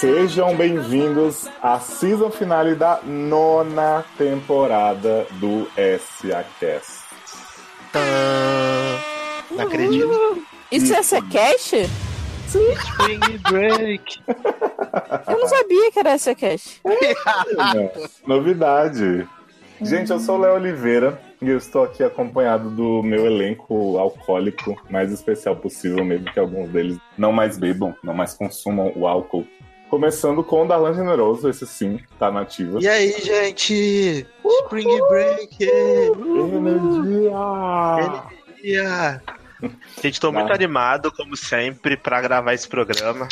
Sejam bem-vindos à season finale da nona temporada do SACast. Não acredito. Isso é SACast? Spring Break. Eu não sabia que era SACast. Novidade. Gente, eu sou o Léo Oliveira e eu estou aqui acompanhado do meu elenco alcoólico mais especial possível, mesmo que alguns deles não mais bebam, não mais consumam o álcool. Começando com o Darlan Generoso, esse sim, tá nativo. E aí, gente? Spring Break. Energia! Energia. Gente, tô muito Vai. animado, como sempre, pra gravar esse programa.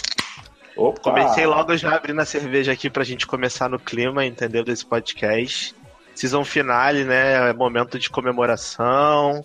Opa! Comecei logo já abrindo a cerveja aqui pra gente começar no clima, entendeu? Desse podcast. Season finale, né? É momento de comemoração.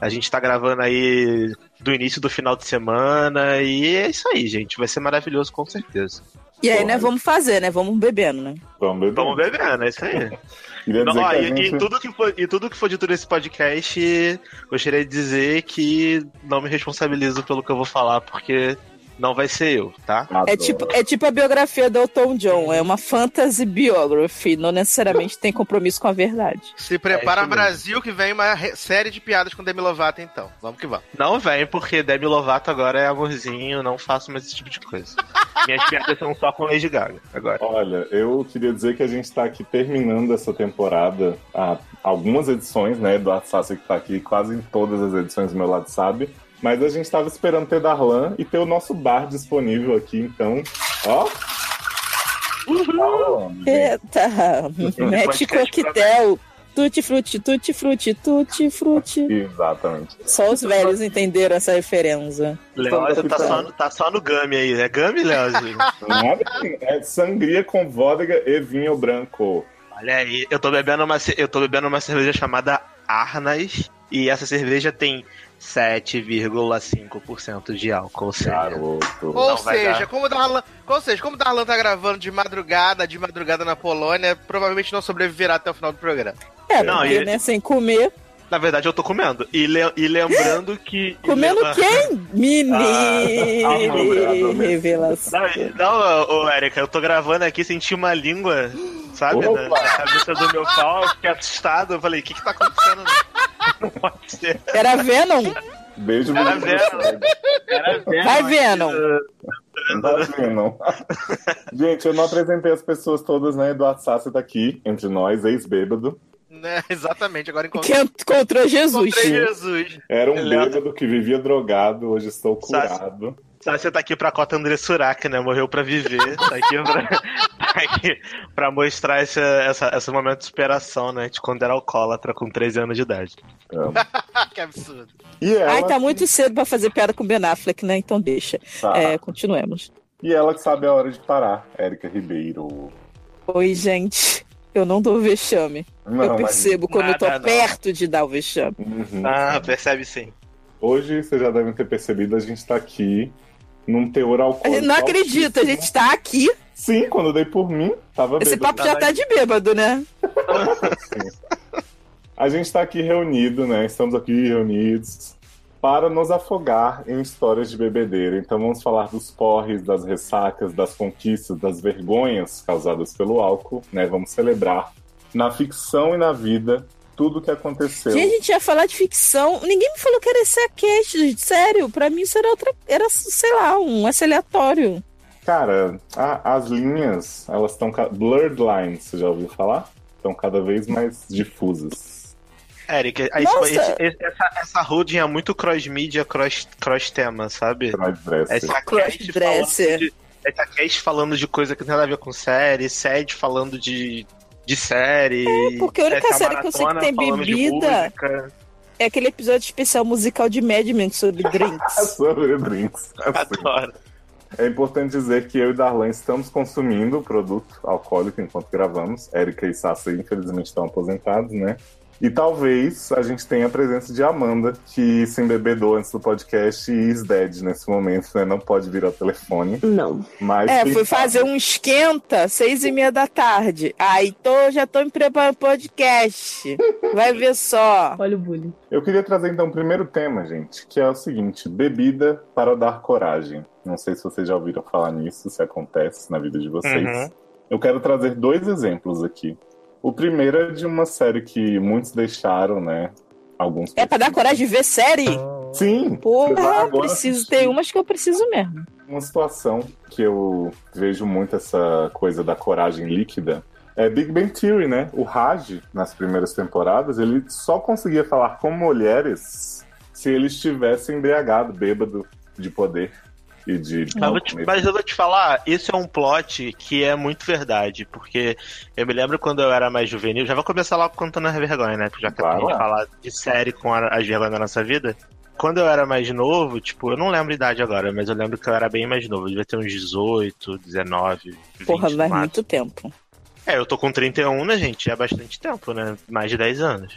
A gente tá gravando aí do início do final de semana. E é isso aí, gente. Vai ser maravilhoso, com certeza. E aí, Porra. né? Vamos fazer, né? Vamos bebendo, né? Vamos beber. Vamos bebendo, é isso aí. Não, ó, e, e tudo que for, e tudo que for dito nesse podcast, gostaria de dizer que não me responsabilizo pelo que eu vou falar, porque não vai ser eu, tá? É tipo, é tipo a biografia do Elton John. É uma fantasy biography. Não necessariamente tem compromisso com a verdade. Se prepara É. Brasil que vem uma série de piadas com Demi Lovato então. Vamos que vamos. Não vem, porque Demi Lovato agora é amorzinho, não faço mais esse tipo de coisa. Minhas piadas são só com Lady Gaga agora. Olha, eu queria dizer que a gente tá aqui terminando essa temporada, há algumas edições, né, do Assassin que tá aqui, quase em todas as edições do meu lado sabe. Mas a gente tava esperando ter Darlan e ter o nosso bar disponível aqui, então, ó. Gente. Eita! Mete coquetel. Tutti frutti, tutti frutti, tutti frutti. Exatamente. Só os velhos entenderam essa referência. Leózio tá só, no- tá só no Gami aí. É Gami, Leózio? É sangria com vodka e vinho branco. Olha aí, eu tô bebendo uma, eu tô bebendo uma cerveja chamada Arnas, e essa cerveja tem 7,5% de álcool. Ou seja, Garoto. Ou seja, dar. como o Darlan, ou seja, como o Darlan tá gravando de madrugada, de madrugada na Polônia, provavelmente não sobreviverá até o final do programa. É, Não, porque, e- né, sem comer. na verdade eu tô comendo. E, le- e lembrando que. Comendo lembra- quem? Menino! Ah, Revelação. Não, não, ô, Erika, eu tô gravando aqui, senti uma língua, sabe, na, na cabeça do meu pau, eu fiquei assustado, eu falei, o que que tá acontecendo? né? Não pode ser. Era Venom? Beijo, Era. Venom. Era Venom Vai, Venom. vendo? Gente, eu não apresentei as pessoas todas, né? Eduardo Sassi tá aqui, entre nós, ex-bêbado. Né? Exatamente, agora Que encontrei, encontrou Jesus. encontrei Jesus. Era um Ele- bêbado que vivia drogado, hoje estou Sassi. curado. Você tá aqui pra cota André Surak, né? Morreu pra viver. Tá aqui pra, tá aqui pra mostrar esse, essa, esse momento de superação, né? De quando era alcoólatra com 13 anos de idade. Que absurdo. E ela, Ai, tá muito cedo pra fazer piada com Ben Affleck, né? Então deixa. tá. É, continuemos. e ela que sabe a hora de parar, Érica Ribeiro. Oi, gente. Eu não dou vexame. Não, eu mas- percebo quando eu tô não. perto de dar o vexame. Uhum. Ah, percebe sim. Hoje, vocês já devem ter percebido, a gente tá aqui num teor A alcoólico. gente não acredita, a gente tá aqui. Sim, quando eu dei por mim, tava Esse bêbado. papo já tá de bêbado, né? A gente está aqui reunido, né? Estamos aqui reunidos para nos afogar em histórias de bebedeira. Então vamos falar dos porres, das ressacas, das conquistas, das vergonhas causadas pelo álcool, né? Vamos celebrar na ficção e na vida tudo o que aconteceu. Gente, a gente ia falar de ficção. Ninguém me falou que era esse a cast, gente. Sério, pra mim isso era outra. Era, sei lá, um esse aleatório. Cara, a- as linhas, elas estão blurred lines, você já ouviu falar? Estão cada vez mais difusas. Eric, a- esse- esse- essa, essa holding é muito cross-mídia, cross- cross-tema, sabe? Crossdresser. Essa cast Crossdresser. falando de- essa cast falando de coisa que não tem nada a ver com série, Sed falando de, de série. É, porque a única série que eu sei que tem bebida-. É aquele episódio especial musical de Mad Men sobre drinks. Sobre drinks. Assim. Adoro. É importante dizer que eu e Darlan estamos consumindo o produto alcoólico enquanto gravamos. Érica e Sassi, infelizmente, estão aposentados, né? E talvez a gente tenha a presença de Amanda, que se embebedou antes do podcast e is dead nesse momento, né? Não pode vir ao telefone. Não. Mas É, fui sabe? fazer um esquenta, seis e meia da tarde. Aí tô, já tô me preparando podcast. Vai ver só. Olha o bullying. Eu queria trazer então o primeiro tema, gente, que é o seguinte: bebida para dar coragem. Não sei se vocês já ouviram falar nisso, se acontece na vida de vocês. Uhum. Eu quero trazer dois exemplos aqui. O primeiro é de uma série que muitos deixaram, né? Alguns. É pra dar coragem de ver série? Sim! Porra, preciso ter umas que eu preciso mesmo. Uma situação que eu vejo muito essa coisa da coragem líquida é Big Bang Theory, né? O Raj, nas primeiras temporadas, ele só conseguia falar com mulheres se ele estivesse embriagado, bêbado de poder e de. Mas, eu vou te- mas eu vou te falar, isso é um plot que é muito verdade, porque eu me lembro quando eu era mais juvenil, já vou começar logo contando as vergonhas, né? Já que Claro. a gente falar de série com a- as vergonhas da nossa vida. Quando eu era mais novo, tipo, eu não lembro a idade agora, mas eu lembro que eu era bem mais novo, eu devia ter uns 18, 19, 20 Porra, faz muito tempo. É, eu tô com 31, né, gente? É bastante tempo, né? Mais de 10 anos.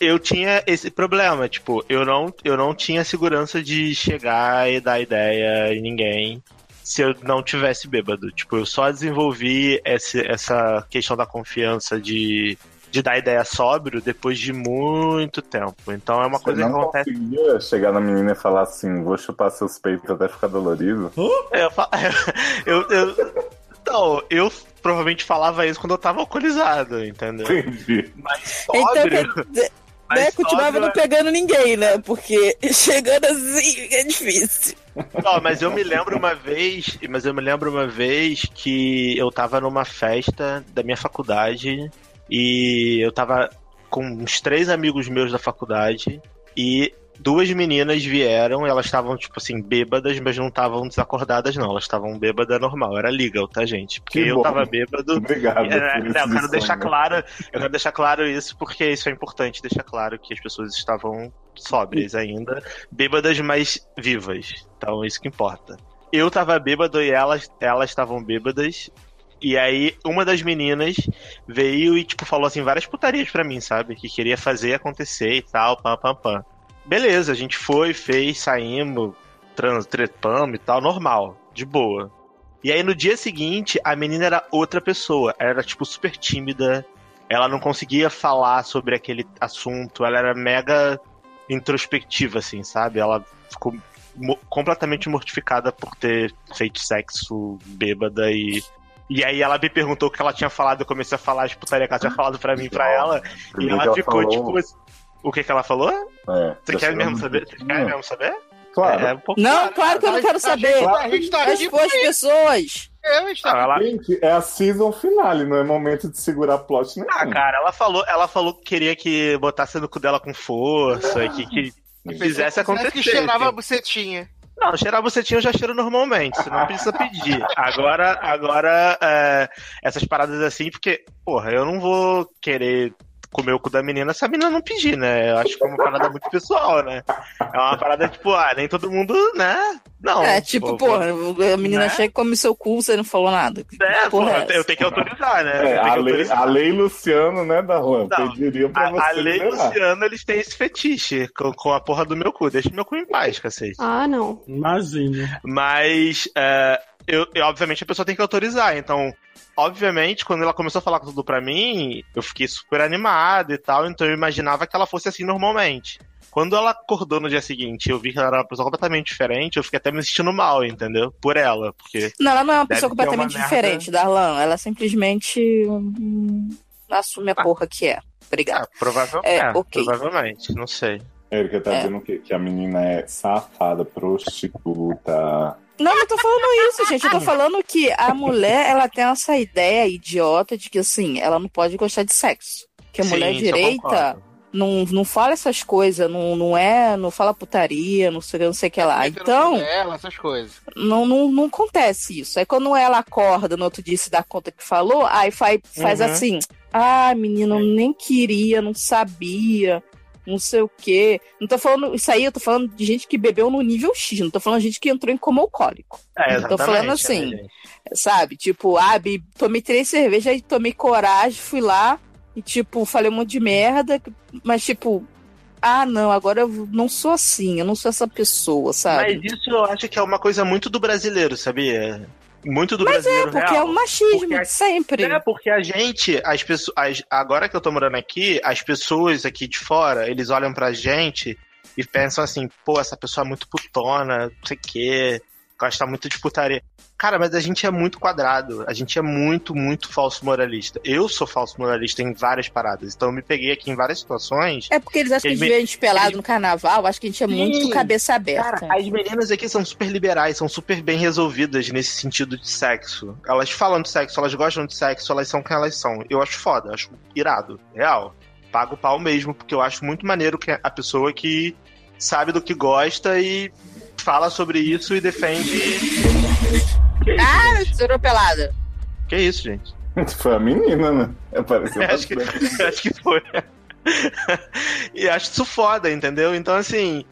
Eu tinha esse problema, tipo, eu não, eu não tinha segurança de chegar e dar ideia em ninguém se eu não tivesse bêbado. Tipo, eu só desenvolvi esse, essa questão da confiança de, de dar ideia sóbrio depois de muito tempo. Então é uma Você coisa que não acontece. conseguia chegar na menina e falar assim: vou chupar seus peitos até ficar dolorido? Eu, eu, eu, então, eu provavelmente falava isso quando eu tava alcoolizado, entendeu? Entendi. Mas Então, sóbrio. mas né, continuava não pegando ninguém, né? Porque chegando assim é difícil. Não, mas eu me lembro uma vez, mas eu me lembro uma vez que eu tava numa festa da minha faculdade e eu tava com uns três amigos meus da faculdade e duas meninas vieram, elas estavam tipo assim bêbadas, mas não estavam desacordadas não, elas estavam bêbadas normal, era legal, tá gente? Porque Que eu bom. tava bêbado. Obrigado. É, por não, esse eu quero deixar claro, eu quero deixar claro isso porque isso é importante, deixar claro que as pessoas estavam sóbrias ainda, bêbadas mas vivas. Então isso que importa. Eu tava bêbado e elas elas estavam bêbadas. E aí uma das meninas veio e tipo falou assim várias putarias pra mim, sabe? Que queria fazer acontecer e tal, pam pam pam. Beleza, a gente foi, fez, saímos, trans, trepamos e tal, normal, de boa. E aí no dia seguinte, a menina era outra pessoa. Ela era, tipo, super tímida. Ela não conseguia falar sobre aquele assunto. Ela era mega introspectiva, assim, sabe? Ela ficou mo- completamente mortificada por ter feito sexo bêbada e. E aí ela me perguntou o que ela tinha falado, eu comecei a falar as putaria que ela tinha falado pra mim, pra ela. E ela ficou, falou- tipo. O que que ela falou? É, Você tá quer mesmo saber? Você quer mesmo saber? Claro. É um pouco. Não, claro que eu não quero A saber. a gente tá aqui as pessoas. É, a gente tá ela, Gente, é a season finale, não é momento de segurar plot nenhum. Ah, cara, ela falou, ela falou que queria que botasse no cu dela com força, que, que fizesse acontecer. que cheirava a bucetinha. Não, cheirar bucetinha eu já cheiro normalmente, você não precisa pedir. Agora, agora, é, essas paradas assim, porque, porra, eu não vou querer comer o cu da menina se a menina não pedir, né? Eu acho que é uma parada muito pessoal, né? É uma parada tipo, ah, nem todo mundo, né? Não. é, tipo, pô, porra, a menina né? chega e come seu cu, você não falou nada. É, porra porra, é eu tenho- eu que autorizar, né? É, Eu a, que lei, autorizar. a lei Luciano, né, da Juan? Não, Pediria pra você A, a lei liberar. Luciano, eles têm esse fetiche com, com a porra do meu cu. Deixa meu cu em paz, cacete. Ah, não. Imagina. Mas, é, eu, eu- obviamente, a pessoa tem que autorizar. Então, obviamente, quando ela começou a falar tudo pra mim, eu fiquei super animado e tal. Então, eu imaginava que ela fosse assim normalmente. Quando ela acordou no dia seguinte, eu vi que ela era uma pessoa completamente diferente, eu fiquei até me sentindo mal, entendeu? Por ela, porque Não, ela não é uma pessoa ter uma completamente merda. diferente, Darlan. Ela simplesmente hum, assume a porra que é. Obrigada. ah, provavelmente, É, é, ok. provavelmente, não sei. Érica tá É. dizendo que, que a menina é safada, prostituta. Não, eu tô falando isso, gente. Eu tô falando que a mulher, ela tem essa ideia idiota de que, assim, ela não pode gostar de sexo. Que a Sim, mulher direita não, não fala essas coisas, não, não é, não fala putaria, não sei, não sei o que lá. Então, Ela, essas coisas. não, não, não acontece isso. Aí quando ela acorda no outro dia e se dá conta que falou, aí faz, faz Uhum. assim, ah, menino, eu nem queria, não sabia, não sei o quê. Não tô falando, isso aí eu tô falando de gente que bebeu no nível X, não tô falando de gente que entrou em coma alcoólico. É, tô falando exatamente, assim, gente? Sabe? Tipo, ah, tomei três cervejas e tomei coragem, fui lá, e, tipo, falei um monte de merda, mas, tipo, ah, não, agora eu não sou assim, eu não sou essa pessoa, sabe? Mas isso eu acho que é uma coisa muito do brasileiro, sabia? Muito do Mas é, brasileiro porque real. é o machismo, Porque a- sempre. É, porque a gente, as pessoas, agora que eu tô morando aqui, as pessoas aqui de fora, eles olham pra gente e pensam assim, pô, essa pessoa é muito putona, não sei o quê, gosta muito de putaria. Cara, mas a gente é muito quadrado, a gente é muito, muito falso moralista. Eu sou falso moralista em várias paradas, então eu me peguei aqui em várias situações. É porque eles acham que a Eles gente me- vê a gente pelado eles- no carnaval, acho que a gente é muito Sim. cabeça aberta. Cara, as meninas aqui são super liberais, são super bem resolvidas nesse sentido de sexo. Elas falam de sexo, elas gostam de sexo, elas são quem elas são. Eu acho foda, acho irado, real. Pago o pau mesmo, porque eu acho muito maneiro que a pessoa que sabe do que gosta e fala sobre isso e defende. Que isso, Ah, gente? estourou pelada. Que isso, gente? Foi a menina, né? Apareceu acho, que, acho que foi. e acho isso foda, entendeu? Então, assim,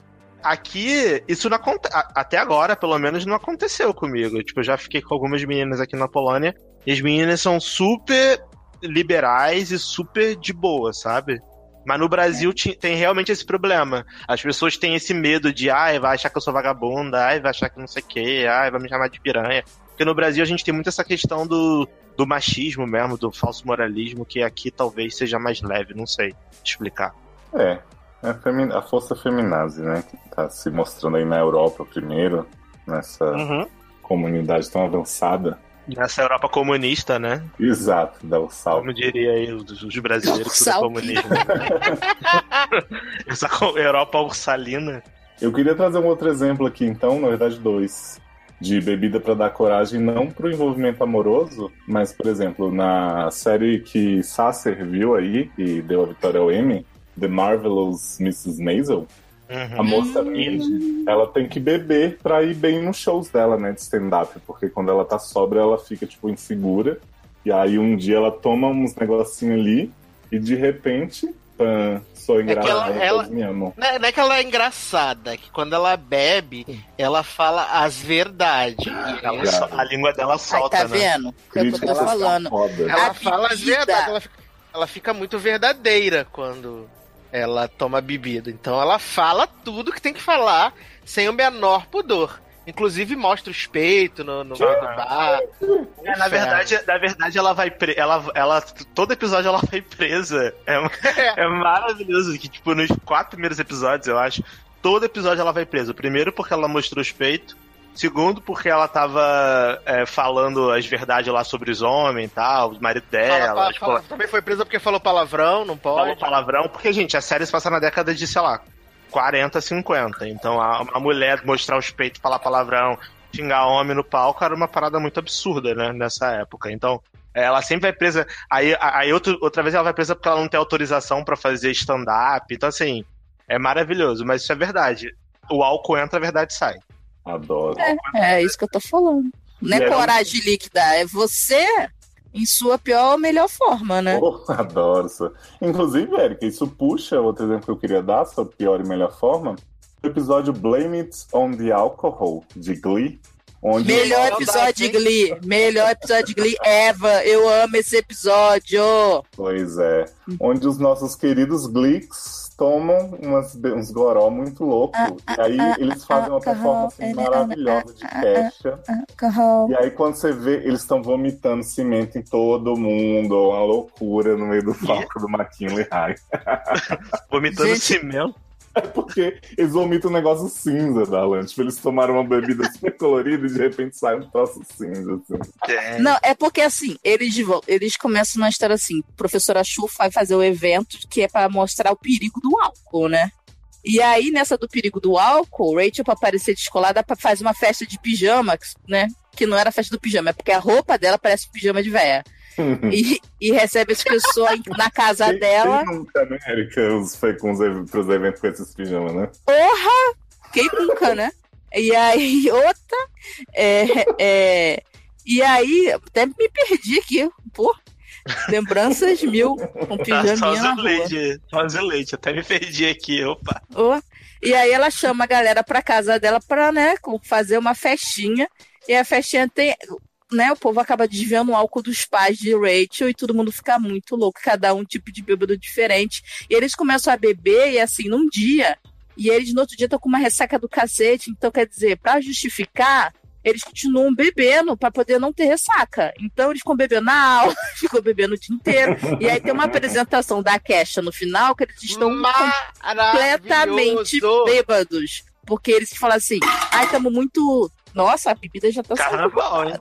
aqui, isso não acontece. Até agora, pelo menos, não aconteceu comigo. Tipo, eu já fiquei com algumas meninas aqui na Polônia. E as meninas são super liberais e super de boa, sabe? Mas no Brasil ti- tem realmente esse problema. As pessoas têm esse medo de, ai, vai achar que eu sou vagabunda, ai, vai achar que não sei o quê, ai, vai me chamar de piranha. Porque no Brasil a gente tem muito essa questão do, do machismo mesmo, do falso moralismo, que aqui talvez seja mais leve, não sei explicar. É, é a, femi- a força feminazi, né? Que tá se mostrando aí na Europa primeiro, nessa Uhum. comunidade tão avançada. Nessa Europa comunista, né? Exato, dá o salto. Como diria aí os, os brasileiros, tudo Salve. comunismo. Essa co- Europa ursalina. Eu queria trazer um outro exemplo aqui, então, na verdade, dois. De bebida pra dar coragem, não pro envolvimento amoroso, mas, por exemplo, na série que Sasser viu aí, e deu a vitória ao Emmy, The Marvelous Mrs. Maisel, a Uhum. moça Mindy, ela tem que beber pra ir bem nos shows dela, né, de stand-up, porque quando ela tá sobra, ela fica, tipo, insegura, e aí um dia ela toma uns negocinhos ali, e de repente, pã, sou engraçada, ela- ela- amam. Não é não é que ela é engraçada, é que quando ela bebe, ela fala as verdades. Ela Cara. so- a língua dela solta, tá né? vendo? É o que eu tô falando. Ela A fala as verdades, ela fica, ela fica muito verdadeira quando ela toma bebida. Então ela fala tudo que tem que falar sem o menor pudor. Inclusive mostra os peitos no, no bar. É, na verdade, na verdade ela vai pre... ela, ela todo episódio ela vai presa. É, é maravilhoso que tipo nos quatro primeiros episódios, eu acho, todo episódio ela vai presa. Primeiro porque ela mostrou os peitos, segundo porque ela tava é, falando as verdades lá sobre os homens e tal, os maridos Fala- dela, fala- tipo, fala- também foi presa porque falou palavrão, não falou pode. palavrão, porque gente, a série se passa na década de, sei lá, 40, 50. Então a, a mulher mostrar os peitos, falar palavrão, xingar homem no palco era uma parada muito absurda, né, nessa época. Então, ela sempre vai presa. Aí, aí outro, outra vez ela vai presa porque ela não tem autorização pra fazer stand-up. Então, assim, é maravilhoso, mas isso é verdade. O álcool entra, a verdade sai. Adoro. É isso que eu tô falando. Não é é um- coragem líquida, é você em sua pior ou melhor forma, né? Oh, adoro isso. Inclusive, Erika, isso puxa outro exemplo que eu queria dar, sobre pior e melhor forma. O episódio Blame It on the Alcohol, de Glee. Onde Melhor episódio de? Glee. Melhor episódio de Glee ever. Eu amo esse episódio. Pois é. Onde os nossos queridos Gleeks tomam umas, uns goró muito louco. E aí eles fazem uma performance maravilhosa de queixa. E aí quando você vê, eles estão vomitando cimento em todo mundo. Uma loucura no meio do palco do McKinley High. Vomitando Gente. cimento. É porque eles vomitam um negócio cinza da Alan. Tipo, eles tomaram uma bebida super colorida e de repente sai um troço cinza. Assim. Não, é porque assim, eles, eles começam na história assim: professora Chu vai fazer o evento que é pra mostrar o perigo do álcool, né? E aí, nessa do perigo do álcool, Rachel, pra parecer descolada, faz uma festa de pijama, né? Que não era festa do pijama, é porque a roupa dela parece pijama de véia. E, e recebe as pessoas na casa Quem- dela. Quem nunca, né, Erika? Foi com os pros eventos com esses pijamas, né? Porra! Quem nunca, né? E aí, outra. É, é, e aí, até me perdi aqui. Pô, lembranças mil com Tá, pijaminha só na o rua. leite, só o leite. Até me perdi aqui, opa. Ó. E aí ela chama a galera pra casa dela pra, né, fazer uma festinha. E a festinha tem. Né, o povo acaba desviando o álcool dos pais de Rachel e todo mundo fica muito louco, cada um tipo de bêbado diferente. E eles começam a beber e assim, num dia, e eles no outro dia estão com uma ressaca do cacete, então quer dizer, para justificar, eles continuam bebendo para poder não ter ressaca. Então eles ficam bebendo na aula, ficam bebendo o dia inteiro. E aí tem uma apresentação da Kesha no final que eles estão completamente bêbados. Porque eles falam assim, ai, estamos muito. Nossa, a bebida já tá Carnaval, hein?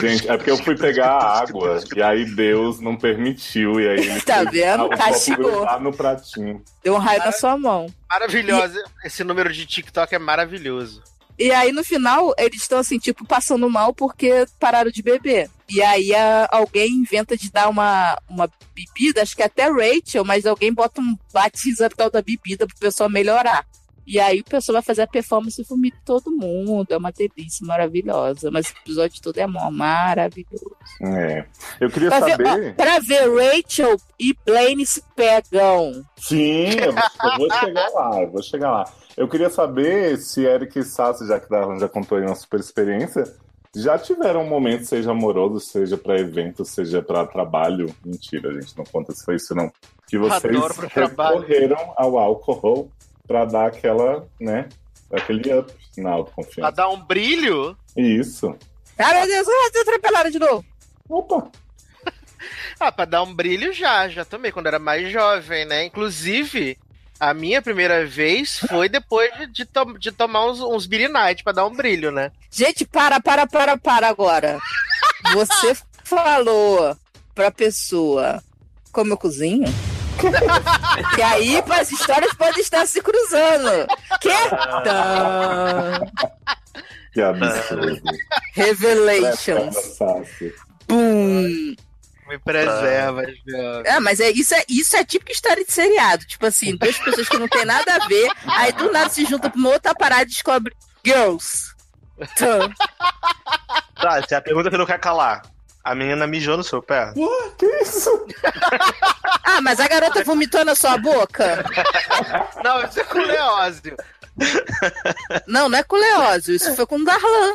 Gente, é porque eu fui pegar água e aí Deus não permitiu. E aí ele Tá vendo? Castigou. no pratinho. Deu um raio na sua mão. Maravilhosa. Esse número de TikTok é maravilhoso. E aí, no final, eles estão assim, tipo, passando mal porque pararam de beber. E aí a- alguém inventa de dar uma, uma bebida, acho que até Rachel, mas alguém bota um batiza tal da bebida pro pessoal melhorar. E aí o pessoal vai fazer a performance e vomita todo mundo. É uma delícia maravilhosa. Mas o episódio todo é mó maravilhoso. É. Eu queria Pra ver, saber. ó, pra ver Rachel e Blaine se pegam. Sim, eu vou chegar lá, eu vou chegar lá. Eu queria saber se Eric e Sassi, já que Darlan já contou aí uma super experiência, já tiveram um momento, seja amoroso, seja pra evento, seja pra trabalho. Mentira, gente, não conta se foi isso, não. Que vocês recorreram ao álcool pra dar aquela, né, aquele up na Pra autoconfiança. dar um brilho. Isso. Ah, meu Deus, ah, atropelaram de novo. Opa! Ah, pra dar um brilho já, já tomei quando era mais jovem, né? Inclusive, a minha primeira vez foi depois de, de, to- de tomar uns, uns Beer Night pra dar um brilho, né? Gente, para, para, para, para agora. Você falou pra pessoa como eu cozinho? Que aí as histórias podem estar se cruzando. Que? Que absurdo. Revelations. Boom. Me preserva, jovem. É, mas é, isso, é, isso é típico história de seriado. Tipo assim, duas pessoas que não tem nada a ver, aí do nada se juntam pra uma outra parada e descobre Girls. Tã. Tá, se a pergunta que eu não quero calar. A menina mijou no seu pé? Que isso? Ah, mas a garota vomitou na sua boca? Não, isso é com Leózio. Não, não é com o Leózio, isso foi com o Darlan.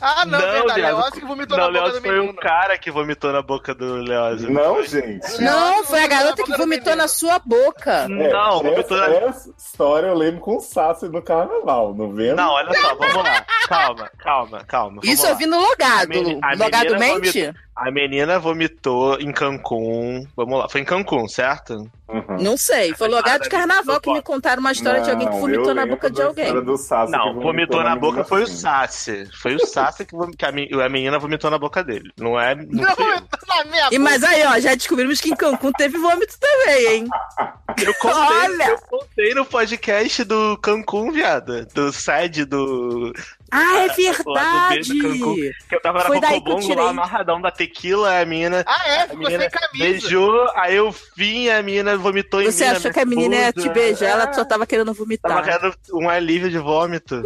Ah, não, verdade. viado. Leózio que vomitou não, na boca Leózio do foi um menino. cara que vomitou na boca do Leózio. Não, gente. Não, foi a garota que vomitou na sua boca. É, Não, vomitou na... essa, história eu lembro com o Sassi no carnaval, não vendo? Não, olha só, vamos lá. Calma, calma, calma. Isso lá. eu vi no logado. A meni- a logado mente? A menina vomitou em Cancún. Vamos lá, foi em Cancún, certo? Uhum. Não sei. Foi logado de carnaval que me contaram uma história de alguém que Não, vomitou na boca de alguém. história do Sassi Não, que vomitou na boca foi o assim. Sassi. Foi o Sassi que, vom- que a, men- a menina vomitou na boca dele. Não é. Não Não, vomitou na minha E mas aí, ó, já descobrimos que em Cancún teve vômito também, hein? Eu contei, Olha! eu contei no podcast do Cancún, viada. Do sede do. Ah, é verdade! Cancún. Que eu tava Foi na Cocobongo lá, amarradão da tequila, a menina. Ah, é? Ficou menina sem camisa. beijou, aí eu vim, a menina vomitou em Você mim. achou que a menina ia te beijar, ela só tava querendo Tava vomitar. querendo um alívio de vômito.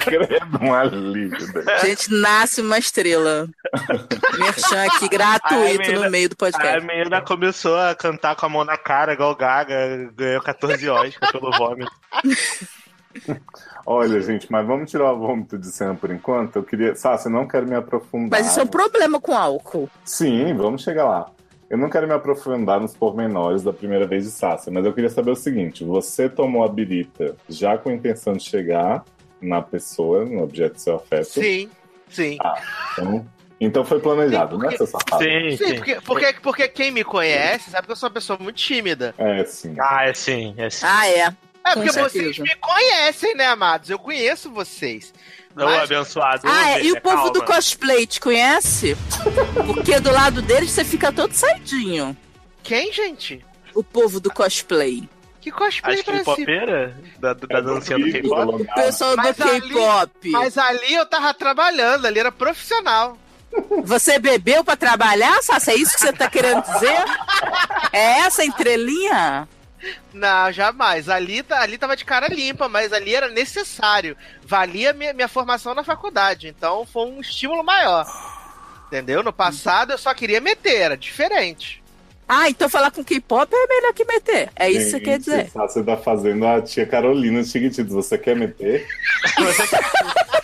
Credo, um alívio. né? Gente, nasce uma estrela. Merchan aqui gratuito menina. no meio do Aí a podcast. menina começou a cantar com a mão na cara, igual o Gaga, ganhou 14 Oscar pelo vômito. Olha, gente, mas vamos tirar o vômito de cena por enquanto. Eu queria. Sassi, eu não quero me aprofundar. Mas isso é um problema com álcool. Sim, vamos chegar lá. Eu não quero me aprofundar nos pormenores da primeira vez de Sassi, mas eu queria saber o seguinte: você tomou a birita já com a intenção de chegar na pessoa, no objeto do seu afeto? Sim, sim. Então, então foi planejado, Sim, né, seu safado? Sim, Sim, sim. porque, porque, porque quem me conhece sabe que eu sou uma pessoa muito tímida. É, sim. Ah, é sim, é sim. Ah, é. É porque vocês me conhecem, né, amados? Eu conheço vocês. Ô, Mas- abençoado. Ah, é. E o Deixa, povo calma. do cosplay te conhece? Porque do lado deles você fica todo saidinho. Quem, gente? O povo do cosplay. Que cosplay Acho que. K-popeira? Da, da É dancinha do K-pop? O pessoal do Mas K-pop. Mas ali eu tava trabalhando, ali era profissional. Você bebeu pra trabalhar, Sassi? É isso que você tá querendo dizer? É essa a entrelinha? Não, jamais. Ali, tá- ali tava de cara limpa, mas ali era necessário. Valia minha, minha formação na faculdade. Então foi um estímulo maior. Entendeu? No passado eu só queria meter, era diferente. Ah, então falar com K-pop é melhor que meter. É isso que você quer Gente, dizer. Sassi tá fazendo a tia Carolina dos Chiquititos. Você quer meter?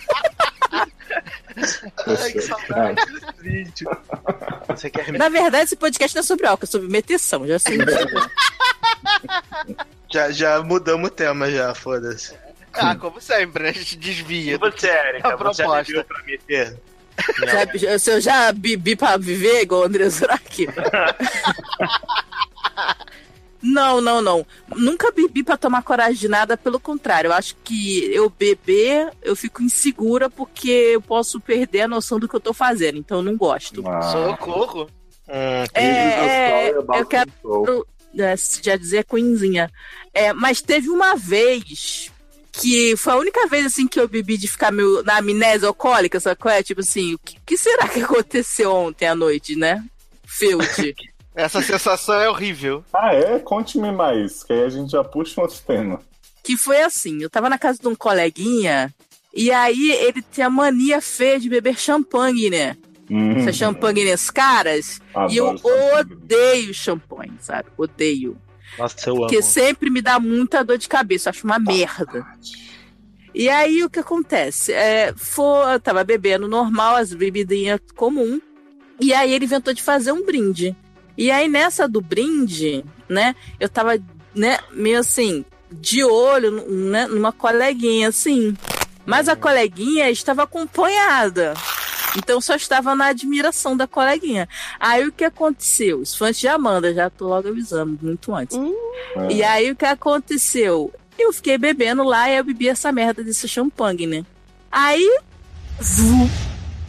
Ai, que saudade desse vídeo. Você quer Na verdade, esse podcast não é sobre álcool, é sobre meteção, já sei. Já, já mudamos o tema, já, foda-se. Ah, como sempre, né? A gente desvia. E você, Erika? A Você já proposta. bebeu pra meter? Já, se eu já bebi pra viver, igual o André Zurak. Não, não, não. Nunca bebi pra tomar coragem de nada, pelo contrário. Eu acho que eu beber, eu fico insegura porque eu posso perder a noção do que eu tô fazendo. Então eu não gosto. Ah, Socorro. Hum, É, é, eu quero-. É, já dizer Queenzinha. É, mas teve uma vez que foi a única vez assim que eu bebi de ficar meio na amnésia alcoólica, sabe qual é? Tipo assim, o que, que será que aconteceu ontem à noite, né? Field. Essa sensação é horrível. Ah, é? Conte-me mais, que aí a gente já puxa um outro tema. que foi assim, eu tava na casa de um coleguinha e aí ele tem a mania feia de beber champanhe, né? Hum, Essa champanhe nas caras. adoro E eu champanhe. odeio champanhe, sabe? Odeio. nossa, eu amo. Porque sempre me dá muita dor de cabeça, eu acho uma merda. E aí o que acontece? É, foi, eu tava bebendo normal, as bebidinhas comum. E aí ele inventou de fazer um brinde. E aí nessa do brinde, né, eu tava, né, meio assim, de olho né, numa coleguinha, assim. Mas a coleguinha estava acompanhada. Então só estava na admiração da coleguinha. Aí o que aconteceu? Isso foi antes de Amanda, já tô logo avisando, muito antes. É. E aí o que aconteceu? Eu fiquei bebendo lá e eu bebi essa merda desse champanhe, né? Aí, vu,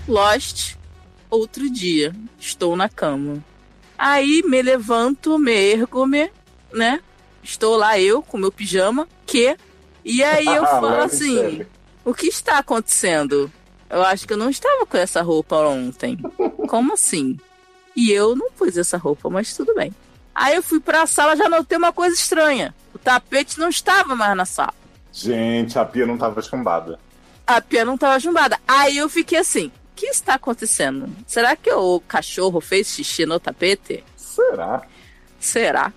Lost, outro dia, estou na cama. Aí me levanto, me ergo-me, né? Estou lá eu com meu pijama, que? E aí eu falo Leve assim, o que está acontecendo? Eu acho que eu não estava com essa roupa ontem. Como assim? E eu não pus essa roupa, mas tudo bem. Aí eu fui pra sala, já notei uma coisa estranha. O tapete não estava mais na sala. Gente, a pia não tava chumbada. A pia não estava chumbada. Aí eu fiquei assim: que está acontecendo? Será que o cachorro fez xixi no tapete? Será? Será?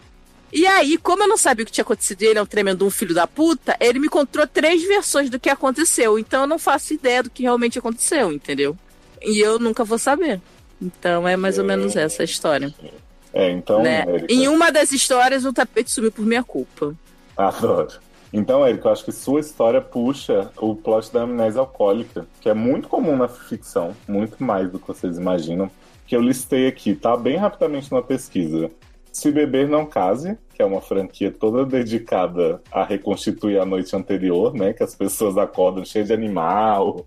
E aí, como eu não sabia o que tinha acontecido e ele é um tremendo um filho da puta, ele me contou três versões do que aconteceu. Então eu não faço ideia do que realmente aconteceu, entendeu? E eu nunca vou saber. Então é mais ou menos essa a história. É, então, né? Em uma das histórias, o tapete sumiu por minha culpa. adoro. Então, Érica, eu acho que sua história puxa o plot da amnésia alcoólica, que é muito comum na ficção, muito mais do que vocês imaginam, que eu listei aqui, tá? Bem rapidamente numa pesquisa. Se Beber Não Case, que é uma franquia toda dedicada a reconstituir a noite anterior, né? Que as pessoas acordam cheias de animal,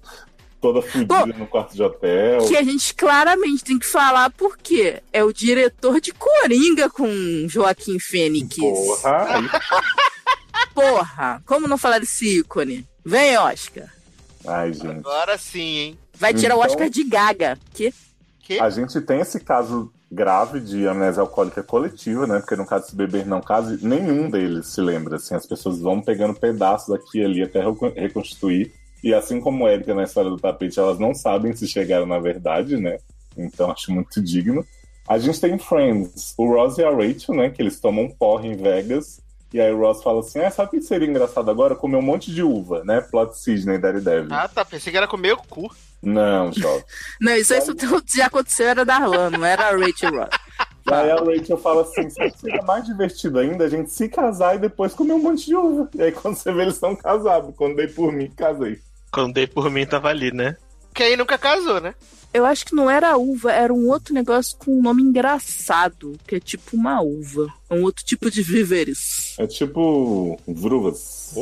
toda fodida no quarto de hotel. Que a gente claramente tem que falar porque é o diretor de Coringa com Joaquim Fênix. Porra! Porra, como não falar desse ícone? Vem, Oscar. Ai, gente. Agora sim, hein? Vai tirar o Então- Oscar de Gaga. Que? Que? A gente tem esse caso grave de amnésia alcoólica coletiva, né? Porque no caso de se beber não case, nenhum deles se lembra. Assim, as pessoas vão pegando pedaços aqui e ali até recon- reconstituir. E assim como a Erika na história do tapete, elas não sabem se chegaram na verdade, né? Então acho muito digno. A gente tem Friends, o Ross e a Rachel, né? Que eles tomam porre em Vegas. E aí o Ross fala assim: ah, sabe o que seria engraçado agora? Comer um monte de uva, né? Plot Sidney Daredevil. Ah, tá. Pensei que era comer o cu. Não, jovem. Não, isso aí já aconteceu, era Darlan, não era a Rachel Ross. E aí a Rachel fala assim: sabe o que seria mais divertido ainda a gente se casar e depois comer um monte de uva. E aí quando você vê, eles estão casados. Quando dei por mim, casei. Quando dei por mim, tava ali, né? Quem nunca casou, né? Eu acho que não era uva, era um outro negócio com um nome engraçado, que é tipo uma uva. Um outro tipo de víveres. É tipo. Vruvas.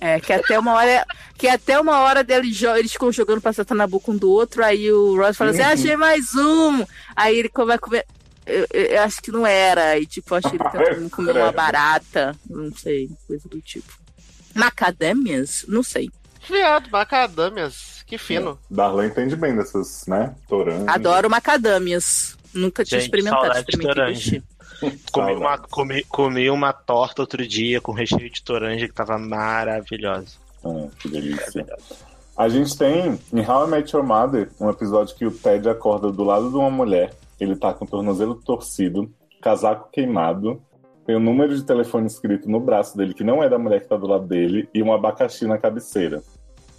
É, que até uma hora. Que até uma hora deles eles ficam jogando pra sentar na boca um do outro, aí o Ross fala assim, Uhum. achei mais um! Aí ele vai comer. Eu, eu- eu acho que não era. E tipo, acho que ele tentando comer uma barata. Não sei, coisa do tipo. Macadâmias? Não sei. Viado, macadâmias. Que fino. Darlan entende bem dessas, né? Toranjas. Adoro macadâmias. Nunca tinha Gente, experimentado. experimentei toranja. Comi uma, comi, comi uma torta outro dia com recheio de toranja que tava maravilhosa. Ah, que delícia. A gente tem em How I Met Your Mother um episódio que o Ted acorda do lado de uma mulher. Ele tá com o tornozelo torcido, casaco queimado, tem o número de telefone escrito no braço dele, que não é da mulher que tá do lado dele, e um abacaxi na cabeceira.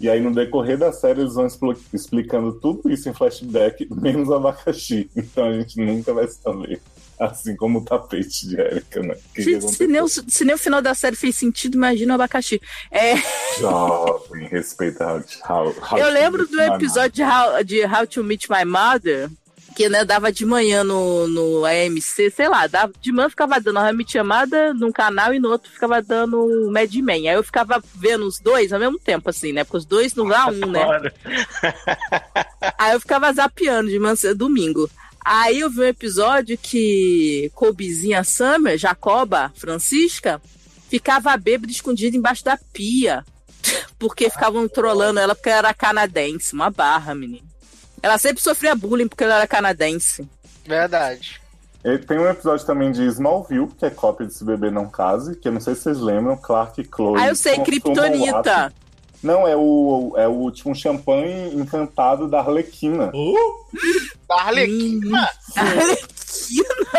E aí, no decorrer da série, eles vão explicando tudo isso em flashback, menos abacaxi. Então a gente nunca vai saber. Assim como o tapete de Erika, né? Que Gente, se, nem, o- se nem o final da série fez sentido, imagina o abacaxi. É? Jovem, respeita how, how, how eu lembro do episódio de How, de How to Meet My Mother, que né, dava de manhã no, no AMC, sei lá, dava, de manhã ficava dando Met Your Mother num canal e no outro ficava dando Mad Men. Aí eu ficava vendo os dois ao mesmo tempo, assim, né? Porque os dois não dá um, né? Aí eu ficava zapeando de manhã, domingo. Aí eu vi um episódio que Colbizinha Summer, Jacoba, Francisca, ficava bêbada escondida embaixo da pia. Porque ficavam trolando ela porque ela era canadense. Uma barra, menino. Ela sempre sofria bullying porque ela era canadense. Verdade. E tem um episódio também de Smallville, que é cópia de Se Beber Não Case, que eu não sei se vocês lembram, Clark e Chloe. Ah, eu sei, Kryptonita. Não, é o, é o último champanhe encantado da Arlequina. Da Arlequina.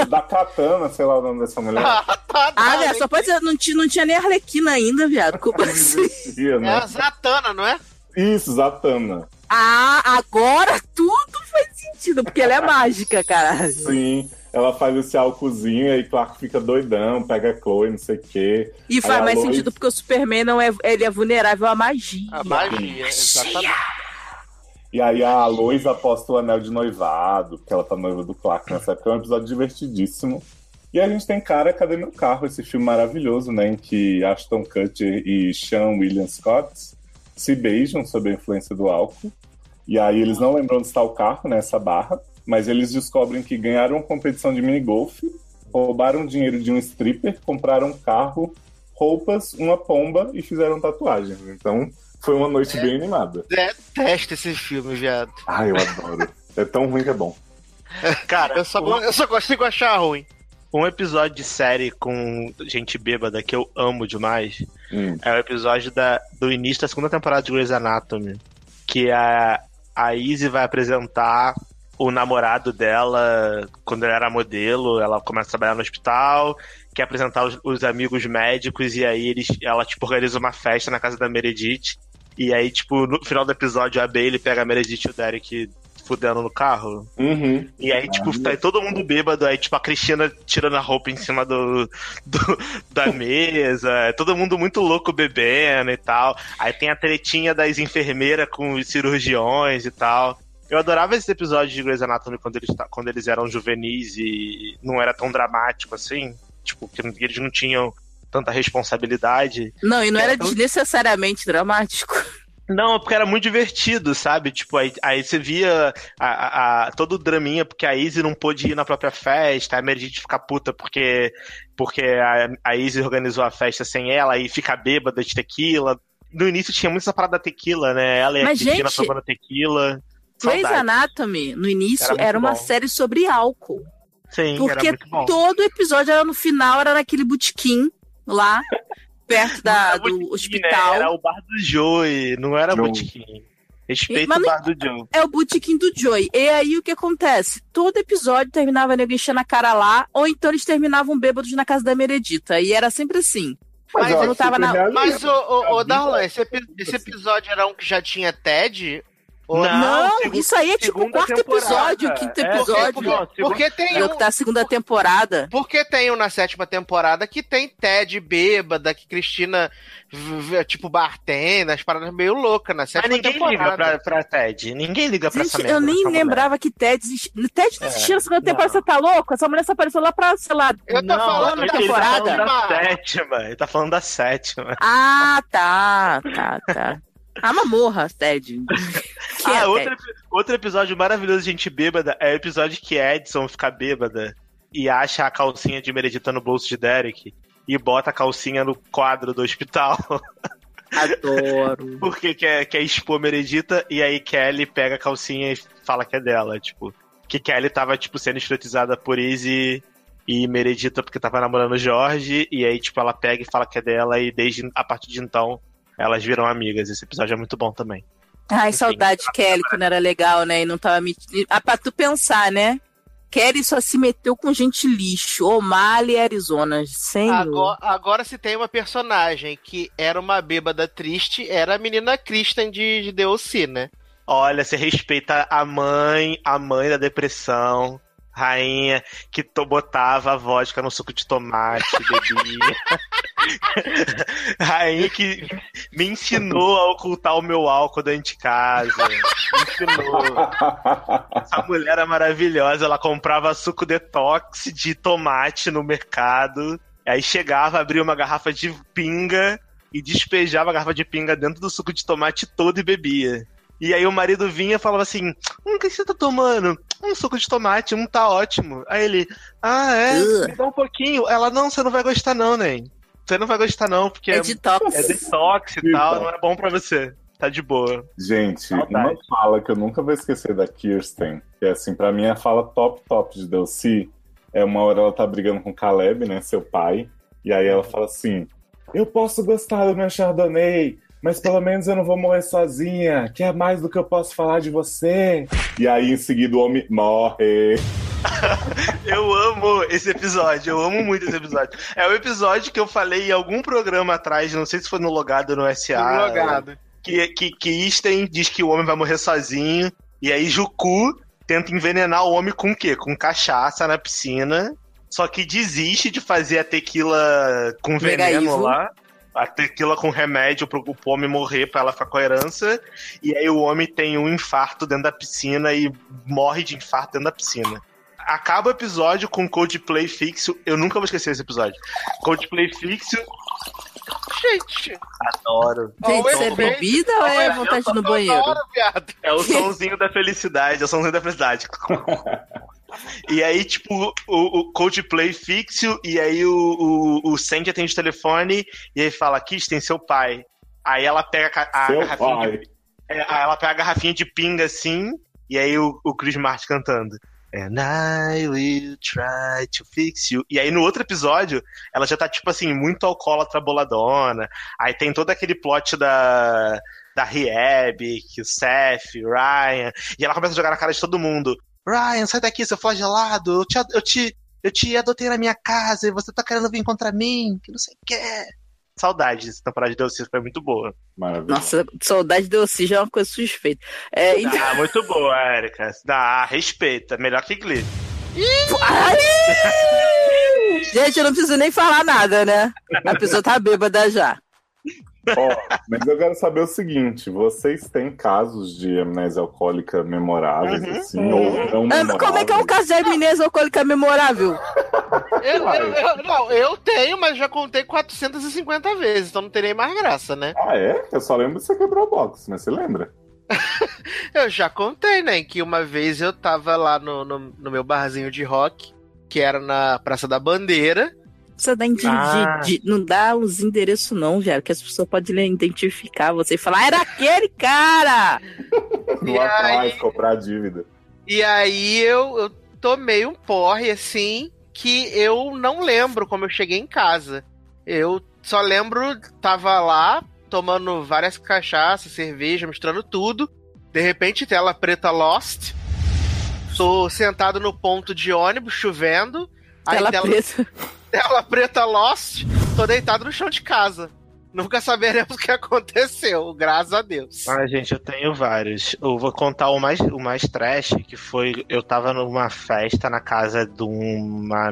da Katana, sei lá o nome dessa mulher. Ah, tá, Ah, só Arlequina. pode ser, não tinha, não tinha nem Arlequina ainda, viado. Como assim? Existia, É né? a Zatanna, não é? Isso, Zatanna. Ah, agora tudo faz sentido, porque ela é mágica, cara. Sim, ela faz esse álcoolzinho e aí Clark fica doidão, pega a Chloe, não sei o quê. E faz mais Lois- sentido porque o Superman não é, ele é vulnerável à magia. A magia, exatamente. E aí a Lois aposta o anel de noivado, porque ela tá noiva do Clark nessa época. É um episódio divertidíssimo. E a gente tem Cara, Cadê Meu Carro? Esse filme maravilhoso, né? Em que Ashton Kutcher e Sean William Scott se beijam sob a influência do álcool. E aí eles não lembram onde está o carro nessa barra, mas eles descobrem que ganharam uma competição de minigolf, roubaram dinheiro de um stripper, compraram um carro, roupas, uma pomba e fizeram tatuagens. Então foi uma noite bem animada. Detesto esse filme, viado. Ai, eu adoro. É tão ruim que é bom. cara, Eu só, um, eu só consigo achar ruim. um episódio de série com gente bêbada que eu amo demais Hum. é o episódio da, do início da segunda temporada de Grey's Anatomy. Que a, a Izzy vai apresentar o namorado dela quando ela era modelo. Ela começa a trabalhar no hospital, quer apresentar os, os amigos médicos, e aí eles, ela tipo, organiza uma festa na casa da Meredith. E aí, tipo, no final do episódio, a Bailey pega a Meredith e o Derek fudendo no carro. Uhum. E aí, tipo, tá aí todo mundo bêbado, aí, tipo, a Cristina tirando a roupa em cima do, do- da mesa, é todo mundo muito louco bebendo e tal. Aí tem a tretinha das enfermeiras com os cirurgiões e tal. Eu adorava esses episódios de Grey's Anatomy quando eles, quando eles eram juvenis e não era tão dramático assim. Tipo, que eles não tinham tanta responsabilidade. Não, e não era Então- desnecessariamente dramático. Não, porque era muito divertido, sabe? Tipo, aí, aí você via a, a- a- todo o draminha, porque a Izzy não pôde ir na própria festa, a Meredith fica puta porque, porque a, a Izzy organizou a festa sem ela e fica bêbada de tequila. No início tinha muito essa parada da tequila, né? Ela e Mas, a Cristina gente, tomando tequila. Grey's. Anatomy, no início, Era era, uma bom. série sobre álcool. Sim, era Porque muito bom. todo episódio era no final, era naquele botequim lá, perto da, Não era do botequim, hospital. né? Era o bar do Joey, não era Não. botequim. Respeita Mas o bar do Joe. É o botequim do Joey. E aí o que acontece? Todo episódio terminava nego enchendo a cara lá, ou então eles terminavam bêbados na casa da Meredita. E era sempre assim. Mas eu eu tava na-. Mas, ô, ô, Darlan, esse, esse episódio era um que já tinha TED? Não, Não, isso aí é tipo o quarto temporada. episódio, o quinto É, episódio. porque- segunda- Porque tem É um. o que tá a segunda temporada. Porque tem um na sétima temporada que tem Ted bêbada, que Cristina, tipo, bartender, as paradas meio loucas na Mas sétima ninguém liga temporada. pra, pra Ted. Ninguém liga pra essa Gente, merda. eu nem mulher. lembrava que Ted existia. Ted não É, existia na segunda temporada, não. você tá louco? Essa mulher só apareceu lá pra, sei lá, Eu tô Não, falando da ele tá temporada. falando da sétima. sétima. Ele tá falando da sétima. Ah, tá, tá, tá. Ah, mas morra, Ted. É, ah, outro, Ted? epi- outro episódio maravilhoso de gente bêbada é o episódio que Edson fica bêbada e acha a calcinha de Meredita no bolso de Derek e bota a calcinha no quadro do hospital Adoro. porque quer, quer expor Meredita e aí Kelly pega a calcinha e fala que é dela, tipo. Que Kelly tava, tipo, sendo escrotizada por Izzy e Meredita porque tava namorando o Jorge e aí, tipo, ela pega e fala que é dela e desde a partir de então elas viram amigas. Esse episódio é muito bom também. Ai, Enfim. saudade, Kelly, quando era legal, né? E não tava me. Ah, pra tu pensar, né? Kelly só se meteu com gente lixo. O'Malley, Arizona. Senhor. Agora, agora se tem uma personagem que era uma bêbada triste, era a menina Kristen de, de The O.C., né? Olha, você respeita a mãe, a mãe da depressão, rainha que to, botava a vodka no suco de tomate, bebia. rainha que me ensinou a ocultar o meu álcool dentro de casa. Me ensinou. Essa mulher é maravilhosa, ela comprava suco detox de tomate no mercado. Aí chegava, abria uma garrafa de pinga e despejava a garrafa de pinga dentro do suco de tomate todo e bebia. E aí o marido vinha e falava assim: Hum, o que você tá tomando? Um suco de tomate, um tá ótimo. Aí ele, ah, é? Me dá um pouquinho. Ela, não, você não vai gostar, não, nem. Você não vai gostar, não, porque É é, detox. é detox e tal, não é bom pra você. Tá de boa. Gente, Saudade. uma fala que eu nunca vou esquecer da Kirsten, que é assim, pra mim a fala top top de Delcy, é uma hora ela tá brigando com o Caleb, né, seu pai, e aí ela fala assim, eu posso gostar do meu Chardonnay, mas pelo menos eu não vou morrer sozinha, que é mais do que eu posso falar de você. E aí em seguida o homem morre. Eu amo esse episódio, eu amo muito esse episódio. É o episódio que eu falei em algum programa atrás, não sei se foi no Logado ou no SA. Logado. que, que, que diz que o homem vai morrer sozinho. E aí Juku tenta envenenar o homem com o quê? Com cachaça na piscina. Só que desiste de fazer a tequila com veneno lá. A tequila com remédio pro, pro homem morrer, pra ela ficar com a herança. E aí o homem tem um infarto dentro da piscina e morre de infarto dentro da piscina. Acaba o episódio com Coldplay fixo. Eu nunca vou esquecer esse episódio. Coldplay fixo. Gente, Adoro. Gente, isso é bebida ou é vontade no banheiro? Hora, viado. É o sonzinho da felicidade, é o sonzinho da felicidade. E aí, tipo, o, o Coldplay fixo, e aí o, o, o Sandy atende o telefone, e aí fala, Kiss, tem seu pai. Aí ela pega a, a garrafinha de, é, ela pega a garrafinha de pinga assim, e aí o, o Chris Martin cantando. And I will try to fix you. E aí no outro episódio, ela já tá, tipo assim, muito alcoólatra boladona. Aí tem todo aquele plot da, da Rieb, Seth, Ryan. E ela começa a jogar na cara de todo mundo. Ryan, sai daqui, seu flagelado. Eu te, eu te, eu te adotei na minha casa e você tá querendo vir contra mim, que não sei o que. Saudade dessa temporada de Deus foi muito boa. Maravilhoso. Nossa, saudade de você já é uma coisa suspeita. É, então- Ah, muito boa, Erika. Dá, respeita. Melhor que Glee. Gente, eu não preciso nem falar nada, né? A pessoa tá bêbada já. Ó, mas eu quero saber o seguinte: vocês têm casos de amnésia alcoólica memoráveis, Uhum. assim, ou não memoráveis? Como é que é um caso de amnésia alcoólica memorável? Eu, eu- eu- não, eu tenho, mas já contei 450 vezes, então não terei mais graça, né? Ah, é? Eu só lembro que você quebrou o box, mas você lembra? Eu já contei, né? Que uma vez eu tava lá no, no, no meu barzinho de rock, que era na Praça da Bandeira. Você dá indi- Ah. de- de- não dá os endereços, não, velho, que as pessoas podem identificar você e falar, "Ah, era aquele cara! Do E atrás, aí- comprar a dívida. E aí eu, eu tomei um porre assim que eu não lembro como eu cheguei em casa. Eu só lembro, tava lá tomando várias cachaças, cerveja, misturando tudo. De repente, tela preta Lost. Tô sentado no ponto de ônibus, chovendo. Aí Tela tela, preta. Tela preta Lost. Tô deitado no chão de casa. Nunca saberemos o que aconteceu, graças a Deus. Ah, gente, eu tenho vários. Eu vou contar o mais, o mais trash, que foi. Eu tava numa festa na casa de uma,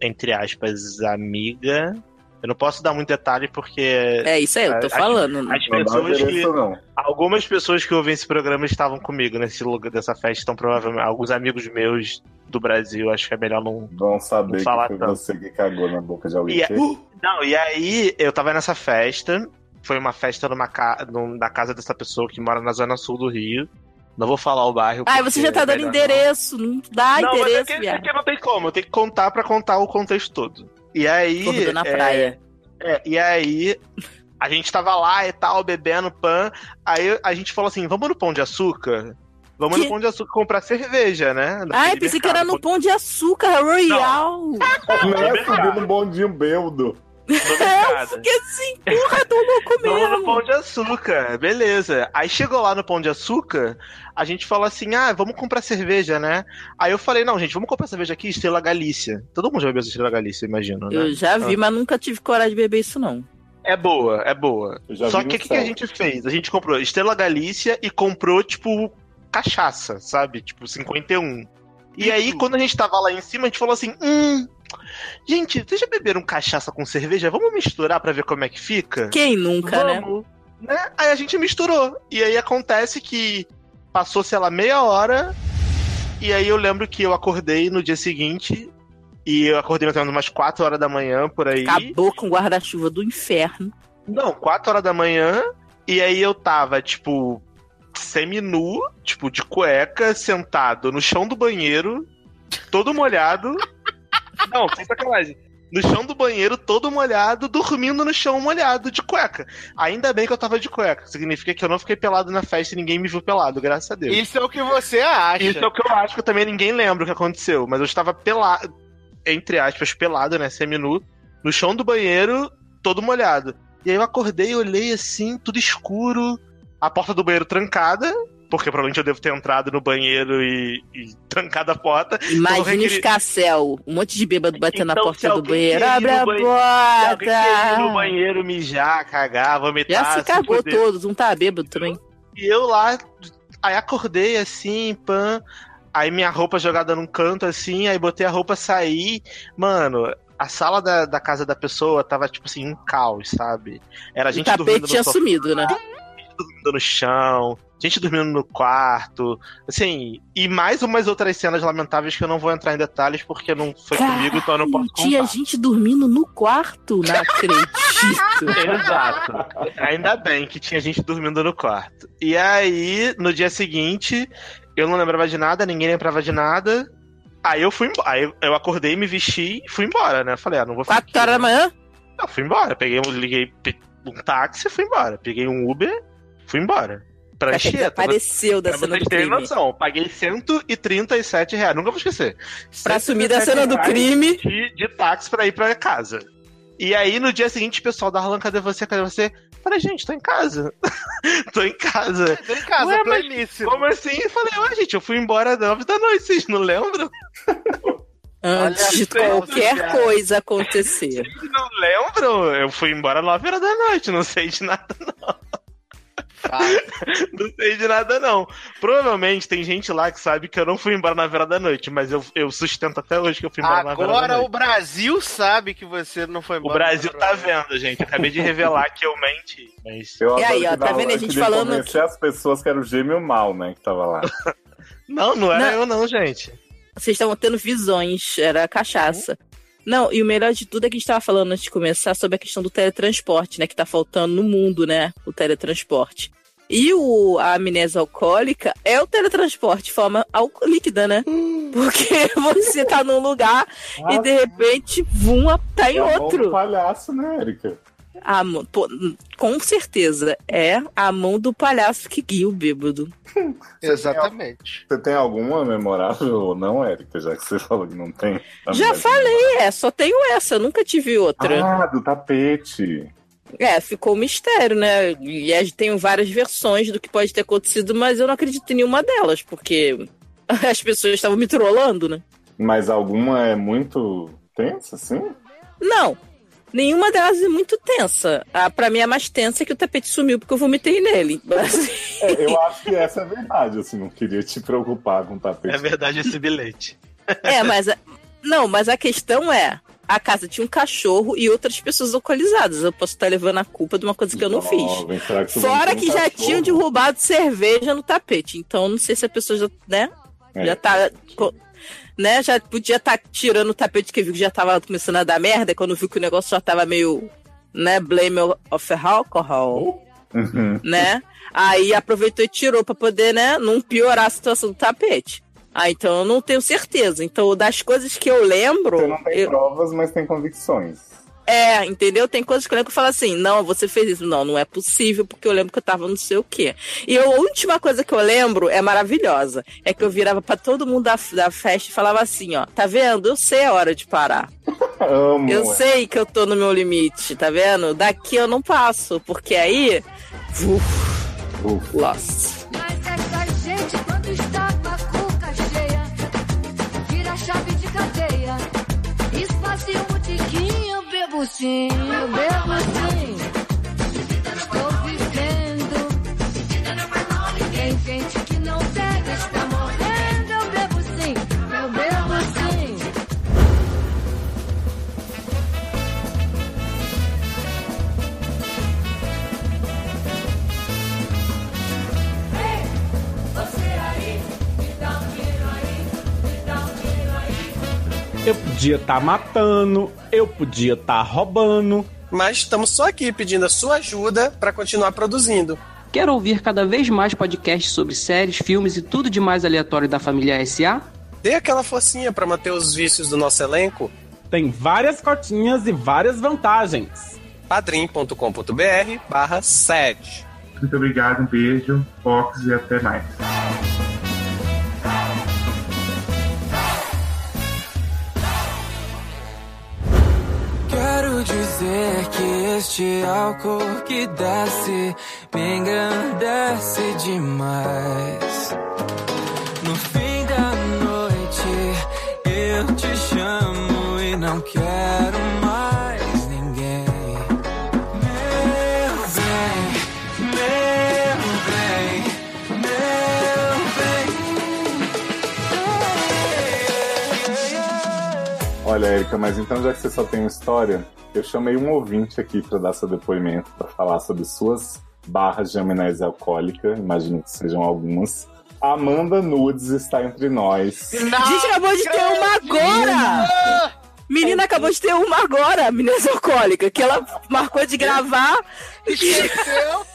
entre aspas, amiga. Eu não posso dar muito detalhe porque É isso aí, eu tô As- falando. as Não dá pessoas que. endereço, não. Algumas pessoas que ouvem esse programa estavam comigo nesse lugar dessa festa, então provavelmente alguns amigos meus do Brasil, acho que é melhor não. Vão saber Não que falar foi tanto. você que cagou na boca de alguém. E, que- não, e aí eu tava nessa festa. Foi uma festa numa ca... na casa dessa pessoa que mora na zona sul do Rio. Não vou falar o bairro. Ai, você porque já tá é dando endereço, não dá não. Não, mas é endereço, que, é que não tem como, eu tenho que contar pra contar o contexto todo. E aí. Acordou na é, praia. é, e aí, a gente tava lá e tal, bebendo pan. Aí a gente falou assim: vamos no Pão de Açúcar? Vamos Que? no Pão de Açúcar comprar cerveja, né? Ai, Naquele pensei que era no Pão de Açúcar Royal. Não é subir no bondinho beldo. Mercado. Porque assim, porra, tô louco Vamos no mesmo. Pão de Açúcar, beleza. Aí chegou lá no Pão de Açúcar, a gente falou assim: ah, vamos comprar cerveja, né? Aí eu falei: não, gente, vamos comprar cerveja aqui, Estrela Galícia. Todo mundo já bebeu essa Estrela Galícia, imagino, né? Eu já vi, mas nunca tive coragem de beber isso, não. É boa, é boa. Só que o que, que a gente fez? A gente comprou Estrela Galícia e comprou, tipo, cachaça, sabe? Tipo, 51. E aí, quando a gente tava lá em cima, a gente falou assim: hum. Gente, vocês já beberam cachaça com cerveja? Vamos misturar pra ver como é que fica? Quem nunca, né? Vamos, né? Aí a gente misturou. E aí acontece que passou, sei lá, meia hora. E aí eu lembro que eu acordei no dia seguinte. E eu acordei mais ou menos umas 4 horas da manhã por aí. Acabou com o guarda-chuva do inferno. Não, 4 horas da manhã. E aí eu tava, tipo, semi-nu, tipo, de cueca, sentado no chão do banheiro, todo molhado. Não, sem sacanagem. No chão do banheiro, todo molhado, dormindo no chão molhado, de cueca. Ainda bem que eu tava de cueca. Significa que eu não fiquei pelado na festa e ninguém me viu pelado, graças a Deus. Isso é o que você acha. Isso é o que eu acho que também ninguém lembra o que aconteceu. Mas eu estava pelado, entre aspas, pelado, né? Semi-nu, no chão do banheiro, todo molhado. E aí eu acordei, olhei assim, tudo escuro, a porta do banheiro trancada, porque provavelmente eu devo ter entrado no banheiro e, e trancado a porta. Imagina requeri- os um monte de bêbado batendo na Então, se porta do banheiro. Abre a banheiro- Se alguém no porta! banheiro mijar, cagar, vomitar. Já se se cagou fuder. todos, não tá bêbado também. E eu lá, aí acordei assim, pã. Aí minha roupa jogada num canto assim, aí botei a roupa saí. Mano, a sala da, da casa da pessoa tava tipo assim, um caos, sabe? Era a O gente dormindo tapete tinha sumido, né? Dormindo no chão, gente dormindo no quarto, assim, e mais umas outras cenas lamentáveis que eu não vou entrar em detalhes porque não foi comigo, então eu não posso contar. Tinha gente dormindo no quarto, não acredito. Exato. Ainda bem que tinha gente dormindo no quarto. E aí, no dia seguinte, eu não lembrava de nada, ninguém lembrava de nada. Aí eu fui embora. Aí eu- acordei, me vesti e fui embora, né? Falei, ah, não vou ficar. Quatro horas da manhã? Não, fui embora. Peguei, um- liguei um táxi e fui embora. Peguei um Uber, fui embora. Pra Anchieta. apareceu da Pra cena vocês do terem crime. noção, paguei 137 reais, nunca vou esquecer. Pra sumir da 137 cena do crime. De, de táxi pra ir pra casa. E aí, no dia seguinte, o pessoal da Arlan, cadê você? Cadê você? Falei, gente, tô em casa. tô em casa. Tô em casa, Ué, pleníssimo. Como assim? Eu falei, ué, gente, eu fui embora às 9 da noite, vocês não lembram? Antes de qualquer cara. coisa acontecer. Vocês não lembram? Eu fui embora às 9 horas da noite, não sei de nada, Fala. não sei de nada, não. Provavelmente tem gente lá que sabe que eu não fui embora na vera da noite, mas eu, eu sustento até hoje que eu fui embora na vera da Agora noite. o Brasil sabe que você não foi O embora. Brasil tá vendo, gente. Acabei de revelar que eu menti. Mas... Eu E aí, ó, que tá vendo a eu gente falando convencer as pessoas que era o gêmeo mal, né, que tava lá. Não, não era Não. eu, não, gente. Vocês estavam tendo visões, era cachaça. Não, e o melhor de tudo é que a gente tava falando antes de começar sobre a questão do teletransporte, né? Que tá faltando no mundo, né? O teletransporte. E o, a amnésia alcoólica é o teletransporte de forma líquida, né? Porque você tá num lugar e de repente, vum, tá em É a mão do outro. palhaço, né, Erika? A pô, com certeza, é a mão do palhaço que guia o bêbado. Exatamente. Você tem alguma memorável ou não, Erika? Já que você falou que não tem. Já falei, é, só tenho essa, eu nunca tive outra. Ah, do tapete. É, ficou um mistério, né? E a gente tem várias versões do que pode ter acontecido, mas eu não acredito em nenhuma delas, porque as pessoas estavam me trollando, né? Mas alguma é muito tensa, assim? Não, nenhuma delas é muito tensa. A, pra mim, a mais tensa é que o tapete sumiu porque eu vomitei nele. Mas, É, eu acho que essa é verdade, assim, não queria te preocupar com o tapete. É verdade esse bilhete. é, mas. a- Não, mas a questão é. A casa tinha um cachorro e outras pessoas alcoolizadas. Eu posso estar levando a culpa de uma coisa que eu não fiz. Que Fora que um já cachorro? tinham derrubado cerveja no tapete. Então, não sei se a pessoa já, né? É. Já tá. Né, já podia estar tirando o tapete que viu que já tava começando a dar merda, quando viu que o negócio já tava meio, né, blame of alcohol, Uhum. né? Aí aproveitou e tirou pra poder, né, não piorar a situação do tapete. Ah, então eu não tenho certeza. Então, das coisas que eu lembro, Você não tem eu- provas, mas tem convicções. É, entendeu? Tem coisas que eu lembro que eu falo assim, não, você fez isso. Não, não é possível, porque eu lembro que eu tava não sei o quê. E a última coisa que eu lembro é maravilhosa. É que eu virava pra todo mundo da, da festa e falava assim, ó, tá vendo? Eu sei a hora de parar. Amo. Eu sei que eu tô no meu limite, tá vendo? Daqui eu não passo, porque aí. Uf, Uf. lost. Bebo sim, eu bebo sim. Eu podia estar matando, eu podia estar roubando. Mas estamos só aqui pedindo a sua ajuda para continuar produzindo. Quer ouvir cada vez mais podcasts sobre séries, filmes e tudo de mais aleatório da família SA? Dê aquela forcinha para manter os vícios do nosso elenco. Tem várias cotinhas e várias vantagens. padrim.com.br barra sede. Muito obrigado, um beijo, Fox e até mais. Dizer que este álcool que desce me engrandece demais. No fim da noite eu te chamo e não quero Erika, mas então já que você só tem uma história, eu chamei um ouvinte aqui para dar seu depoimento, para falar sobre suas barras de amnésia alcoólica, imagino que sejam algumas. Amanda Nudes está entre nós. A gente acabou de ter uma agora! Menina acabou de ter uma agora, menina alcoólica, que ela marcou de gravar. Esqueceu?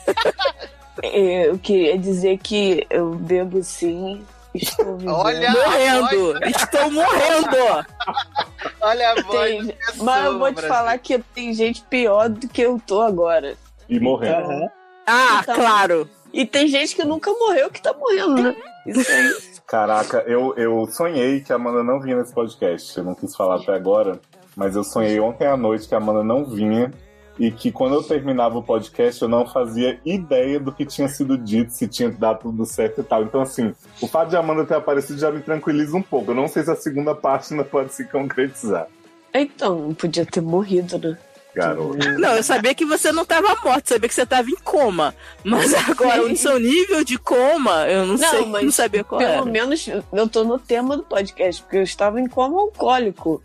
Eu queria dizer que eu bebo sim. Estou vivendo. Olha morrendo! voz- Estou morrendo! Olha a voz Tem- pessoa, Mas eu vou te Brasil. falar que tem gente pior do que eu tô agora. E morrendo. Ah, Então- claro! E tem gente que nunca morreu que tá morrendo, né? Isso aí. Caraca, eu, eu sonhei que a Amanda não vinha nesse podcast. Eu não quis falar até agora, mas eu sonhei ontem à noite que a Amanda não vinha e que quando eu terminava o podcast eu não fazia ideia do que tinha sido dito, se tinha dado tudo certo e tal. Então, assim, o fato de Amanda ter aparecido já me tranquiliza um pouco. Eu não sei se a segunda parte ainda pode se concretizar. Então, não podia ter morrido, né? Garoto. Não, eu sabia que você não tava morto, sabia que você tava em coma. Mas agora, o seu nível de coma, eu não, Não, sei, mas não sabia qual Pelo era. menos eu tô no tema do podcast, porque eu estava em coma alcoólico.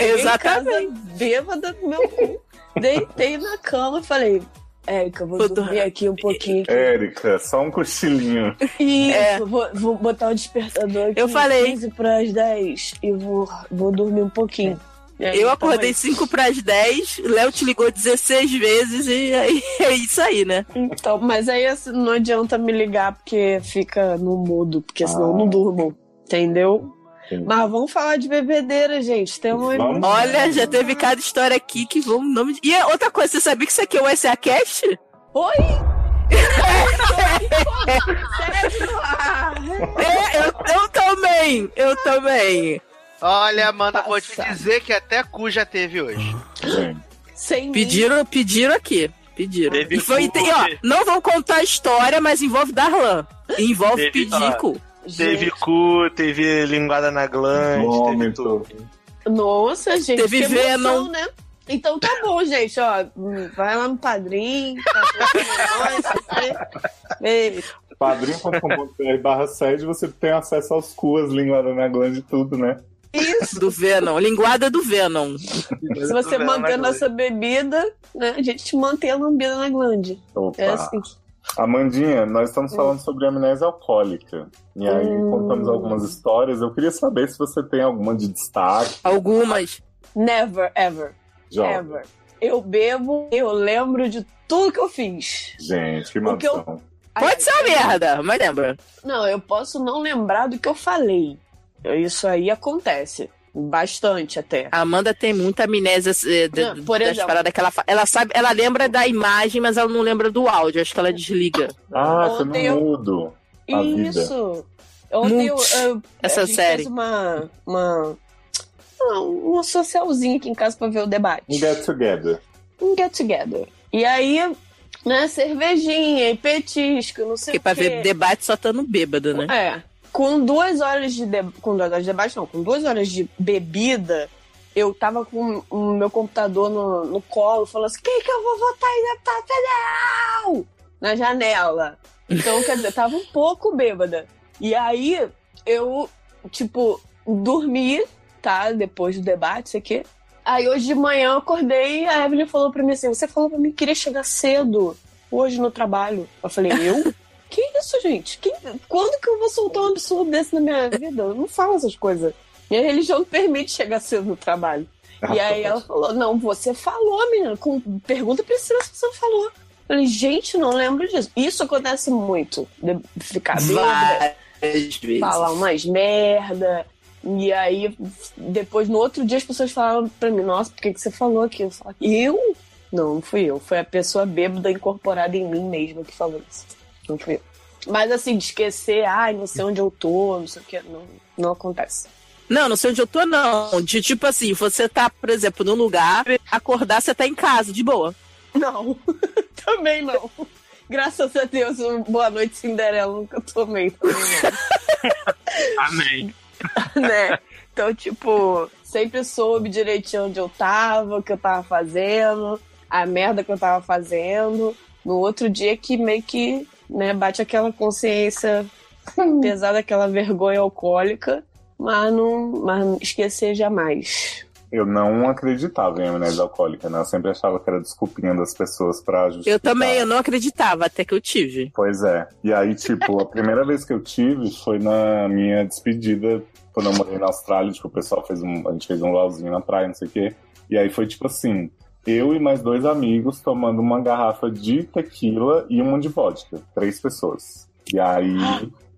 Exatamente. Em casa, bêbada no meu cu. Deitei na cama e falei, Érica, vou Vou dormir aqui um pouquinho. aqui. Érica, só um cochilinho. Isso, É. vou, vou botar o despertador aqui. Eu falei. 15 pras 10 e vou, vou dormir um pouquinho. Aí, Eu tamo acordei aí. 5 pras 10, Léo te ligou 16 vezes e aí é isso aí, né? Então, mas aí assim, não adianta me ligar porque fica no mudo, porque senão eu não durmo. Entendeu? Mas vamos falar de bebedeira, gente. Tem uma Vamos. Olha, já teve cada história aqui que vão nome. E é outra coisa, você sabia que isso aqui é o SA Cast? Oi! É, eu, eu também, eu também. Olha, Amanda, vou te dizer que até cu já teve hoje. Sem mim. Pediram, pediram aqui. Pediram. Teve E foi, cu, tem- ó, não vão contar a história, mas envolve Darlan. Envolve pedir cu. Teve Gente, cu, teve linguada na glande, teve vômito. tudo. Nossa, gente. Teve que emoção, Venom. né? Então tá bom, gente, ó. Vai lá no padrinho. Tá padrim.com.br barra sede, você tem acesso aos cuas, linguada na glande e tudo, né? Isso. Do Venom. Linguada do Venom. Se você manter glande. nossa bebida, né? A gente mantém a lambida na glande. Opa. É assim. Amandinha, nós estamos falando sobre amnésia alcoólica. E aí Hum. contamos algumas histórias. Eu queria saber se você tem alguma de destaque. Algumas. Never, ever, Jovem. ever. Eu bebo, eu lembro de tudo que eu fiz. Gente, que O que eu- maldição. Pode ser uma merda, mas lembra. Não, eu posso não lembrar do que eu falei. Isso aí acontece. Bastante até. A Amanda tem muita amnésia eh, de- Não, por das exemplo. paradas que ela faz. Ela sabe, ela lembra da imagem, mas ela não lembra do áudio. Acho que ela desliga. Ah, você não eu- mudo. Isso. Ontem eu, Mute. eu- Essa série. fez uma, uma um, um socialzinho aqui em casa pra ver o debate. Um get together. Um get together. E aí, né, cervejinha e petisco, não sei Porque o pra quê. ver debate só tá no bêbado, né? É. Com duas horas de de... com duas horas de debate, não, com duas horas de bebida, eu tava com o meu computador no, no colo, falando assim: quem que eu vou votar em deputado federal? Na janela. Então, quer dizer, tava um pouco bêbada. E aí, eu, tipo, dormi, tá? Depois do debate, sei o quê. Aí hoje de manhã eu acordei e a Evelyn falou pra mim assim: Você falou pra mim que queria chegar cedo hoje no trabalho. Eu falei: Eu? Que isso, gente? Que- Quando que eu vou soltar um absurdo desse na minha vida? Eu não falo essas coisas. Minha religião não permite chegar cedo no trabalho. E aí ela falou: Não, você falou, menina. Com... Pergunta pra Priscila se você falou. Eu falei: Gente, não lembro disso. Isso acontece muito. De ficar bêbada vezes. falar umas merda. E aí, depois, no outro dia, as pessoas falavam pra mim, nossa, por que, que você falou aquilo? Eu falava, eu? Não, não fui eu. Foi a pessoa bêbada incorporada em mim mesma que falou isso. Não fui eu. Mas assim, de esquecer, ai, não sei onde eu tô, não sei o que, não, não acontece. Não, não sei onde eu tô, não. De tipo assim, você tá, por exemplo, num lugar, acordar, você tá em casa, de boa. Não, também não. Graças a Deus, um boa noite, Cinderela, nunca tomei também, não. Amém. né? Então, tipo, sempre soube direitinho onde eu tava, o que eu tava fazendo, a merda que eu tava fazendo. No outro dia que meio que, né, bate aquela consciência pesada, aquela vergonha alcoólica, mas não, mas esquecer jamais. Eu não acreditava em amnésia alcoólica, né? Eu sempre achava que era desculpinha das pessoas pra justificar. Eu também, eu não acreditava, até que eu tive. Pois é. E aí, tipo, a primeira vez que eu tive foi na minha despedida, quando eu morei na Austrália, tipo, o pessoal fez um. A gente fez um lauzinho na praia, não sei o quê. E aí foi tipo assim. Eu e mais dois amigos tomando uma garrafa de tequila e uma de vodka. Três pessoas. E aí,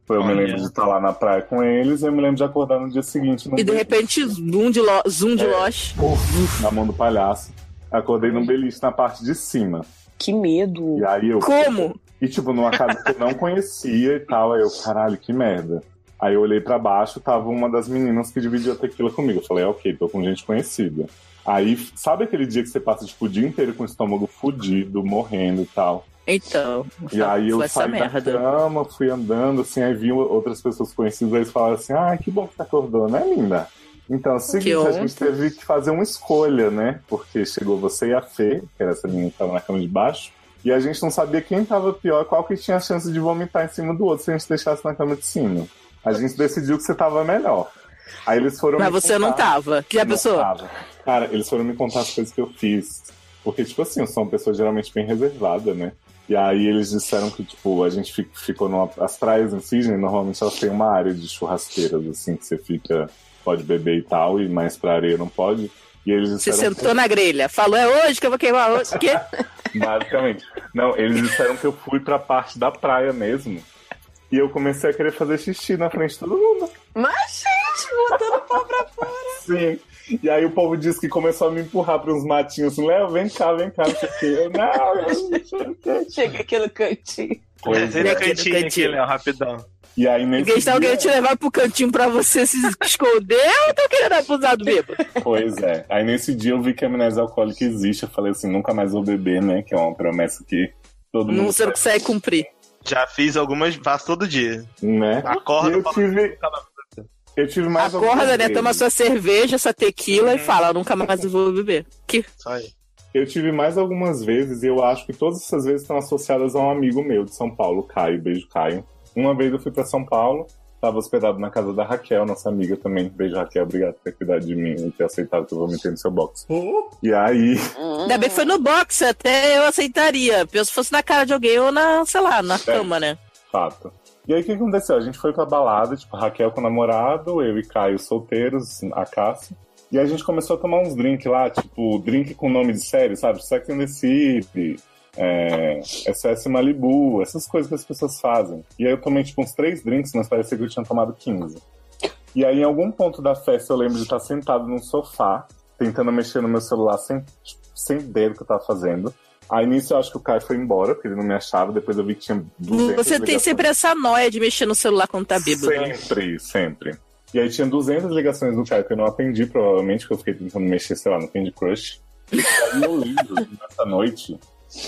eu me lembro de estar lá na praia com eles e eu me lembro de acordar no dia seguinte. E de beliche. repente, zoom de, lo... zoom de É. loche. Na mão do palhaço. Acordei num beliche na parte de cima. Que medo. E aí eu. Como? E tipo, numa casa que eu não conhecia e tal. Aí eu, caralho, que merda. Aí eu olhei pra baixo, tava uma das meninas que dividia tequila comigo. Eu falei, é, ok, tô com gente conhecida. Aí, sabe aquele dia que você passa tipo, o dia inteiro com o estômago fudido, morrendo e tal? Então, E aí eu saí da merda. cama, fui andando, assim, aí vi outras pessoas conhecidas, aí eles falaram assim, ah, que bom que você acordou, né, linda? Então, é o seguinte, a gente teve que fazer uma escolha, né? Porque chegou você e a Fê, que era essa menina que tava na cama de baixo, e a gente não sabia quem tava pior, qual que tinha a chance de vomitar em cima do outro se a gente deixasse na cama de cima. A gente decidiu que você tava melhor. Aí eles foram Mas você não contar- tava. Que a Não pessoa. tava. Cara, eles foram me contar as coisas que eu fiz. Porque, tipo assim, eu sou uma pessoa geralmente bem reservada, né? E aí eles disseram que, tipo, a gente fi- ficou numa. As praias em Sydney, normalmente elas têm uma área de churrasqueiras, assim, que você fica. Pode beber e tal, e mais pra areia não pode. E eles Você disseram. sentou na grelha. Falou, é hoje que eu vou queimar hoje. O quê? Basicamente. Não, eles disseram que eu fui pra parte da praia mesmo. E eu comecei a querer fazer xixi na frente de todo mundo. Mas, gente, botando pau pra fora. Sim. E aí o povo disse que começou a me empurrar pra uns matinhos assim, Léo, vem cá, vem cá, sei quê. Eu, não, sei. Chega aqui no cantinho. Pois é. Aqui no cantinho aqui, cantinho. Léo, rapidão. E aí nesse Ninguém está alguém dia- te levar pro cantinho pra você se esconder ou tá querendo abusar do bêbado? Pois é. Aí nesse dia eu vi que a amnésia alcoólica existe. Eu falei assim, nunca mais vou beber, né? Que é uma promessa que todo Não mundo você não consegue cumprir. Já fiz algumas, faço todo dia. né? Acorda, E eu tive, eu tive mais Acorda, né? vezes. Toma sua cerveja, sua tequila e fala, nunca mais eu vou beber. Que? Eu tive mais algumas vezes e eu acho que todas essas vezes estão associadas a um amigo meu de São Paulo, Caio. Beijo, Caio. Uma vez eu fui pra São Paulo, tava hospedado na casa da Raquel, nossa amiga também. Beijo, Raquel. Obrigado por ter cuidado de mim e ter aceitado que eu vomitei no seu box. E aí, Ainda bem que foi no box, até eu aceitaria. Se fosse na cara de alguém ou na, sei lá, na cama, né? fato. E aí o que aconteceu? A gente foi pra balada, tipo, Raquel com o namorado, eu e Caio solteiros, a Cássia. E a gente começou a tomar uns drinks lá, tipo, drink com nome de série, sabe? Sex and the City, é, SS Malibu, essas coisas que as pessoas fazem. E aí eu tomei, tipo, uns três drinks, mas parecia que eu tinha tomado 15. E aí em algum ponto da festa eu lembro de estar sentado num sofá, tentando mexer no meu celular sem, tipo, sem ideia do que eu tava fazendo. Aí nisso eu acho que o Caio foi embora, porque ele não me achava, depois eu vi que tinha 200 Você tem ligações. sempre essa noia de mexer no celular quando tá bêbado. Sempre, sempre. E aí tinha 200 ligações do Caio que eu não atendi, provavelmente, porque eu fiquei tentando mexer, sei lá, no Candy Crush. E aí eu lembro, nessa noite,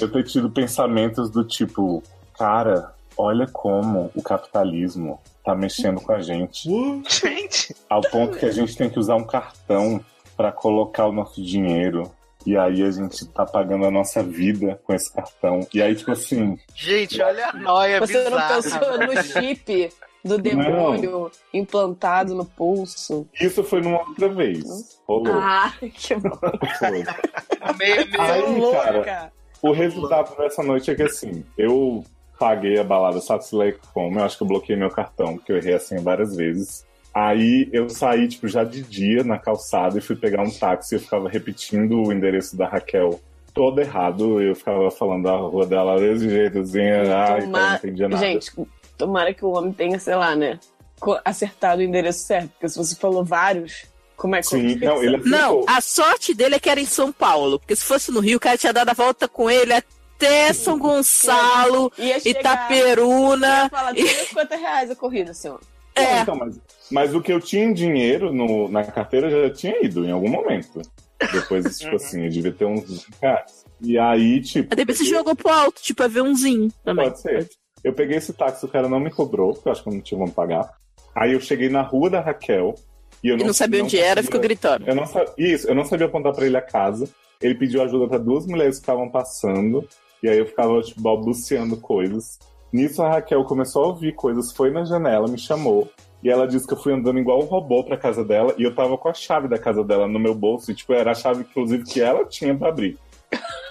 eu ter tido pensamentos do tipo, cara, olha como o capitalismo tá mexendo com a gente. Gente! Ao ponto que a gente tem que usar um cartão pra colocar o nosso dinheiro. E aí a gente tá pagando a nossa vida com esse cartão. E aí, tipo assim, Gente, olha a noia Você não bizarra. pensou no chip do demônio implantado no pulso? isso foi numa outra vez. Rolou. Ah, que bom. Foi. Meio, meio... Aí, cara, o resultado dessa noite é que assim, eu paguei a balada Satisfy Como, eu acho que eu bloqueei meu cartão, porque eu errei assim várias vezes. Aí eu saí, tipo, já de dia na calçada e fui pegar um táxi. Eu ficava repetindo o endereço da Raquel todo errado. Eu ficava falando a rua dela desse jeito, assim, ai, não Tomara- entendia nada. Gente, tomara que o homem tenha, sei lá, né? Acertado o endereço certo. Porque se você falou vários, como é que Sim, eu não, ele Não, a sorte dele é que era em São Paulo. Porque se fosse no Rio, o cara tinha dado a volta com ele até São Gonçalo, Ia chegar- Itaperuna. ia falar 50 reais a corrida, senhor. Não, então, mas, mas o que eu tinha em dinheiro no- na carteira já tinha ido em algum momento. Depois, tipo assim, eu devia ter uns 20 reais. E aí, tipo. Aí depois você jogou pro alto, tipo, aviãozinho também. Pode ser. Eu peguei esse táxi, o cara não me cobrou, porque eu acho que eu não tinha como pagar. Aí eu cheguei na rua da Raquel e eu E não sabia onde era, ficou gritando. Eu não Isso, eu não sabia apontar pra ele a casa. Ele pediu ajuda pra duas mulheres que estavam passando. E aí eu ficava, tipo, balbuciando coisas. Nisso a Raquel começou a ouvir coisas, foi na janela, me chamou. E ela disse que eu fui andando igual um robô pra casa dela. E eu tava com a chave da casa dela no meu bolso. E, tipo, era a chave, inclusive, que ela tinha pra abrir.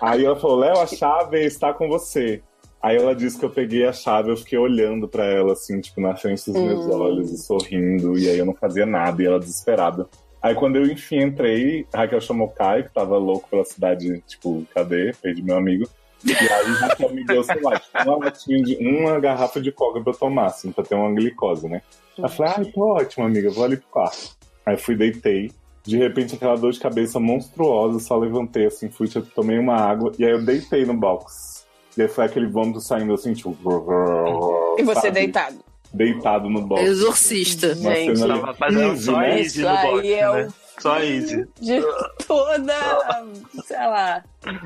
Aí ela falou, Léo, a chave está com você. Aí ela disse que eu peguei a chave, eu fiquei olhando pra ela, assim, tipo, na frente dos meus Hum. olhos e sorrindo. E aí eu não fazia nada, e ela desesperada. Aí quando eu, enfim, entrei, a Raquel chamou o Caio, que tava louco pela cidade, tipo, cadê? Perdi meu amigo. E aí a Raquel me deu, sei lá, tipo, uma latinha de uma garrafa de coca pra eu tomar, assim, pra ter uma glicose, né? Aí eu falei, ah, tô ótimo, amiga, vou ali pro quarto. Aí fui, deitei. De repente, aquela dor de cabeça monstruosa, só levantei, assim, fui, tipo, tomei uma água, e aí eu deitei no box. E aí foi aquele vômito saindo, assim, tipo... E você sabe? deitado. Deitado no box. Exorcista. Gente, Tava fazendo só né? easy Isso no box, aí é né? o Só easy. de toda, sei lá.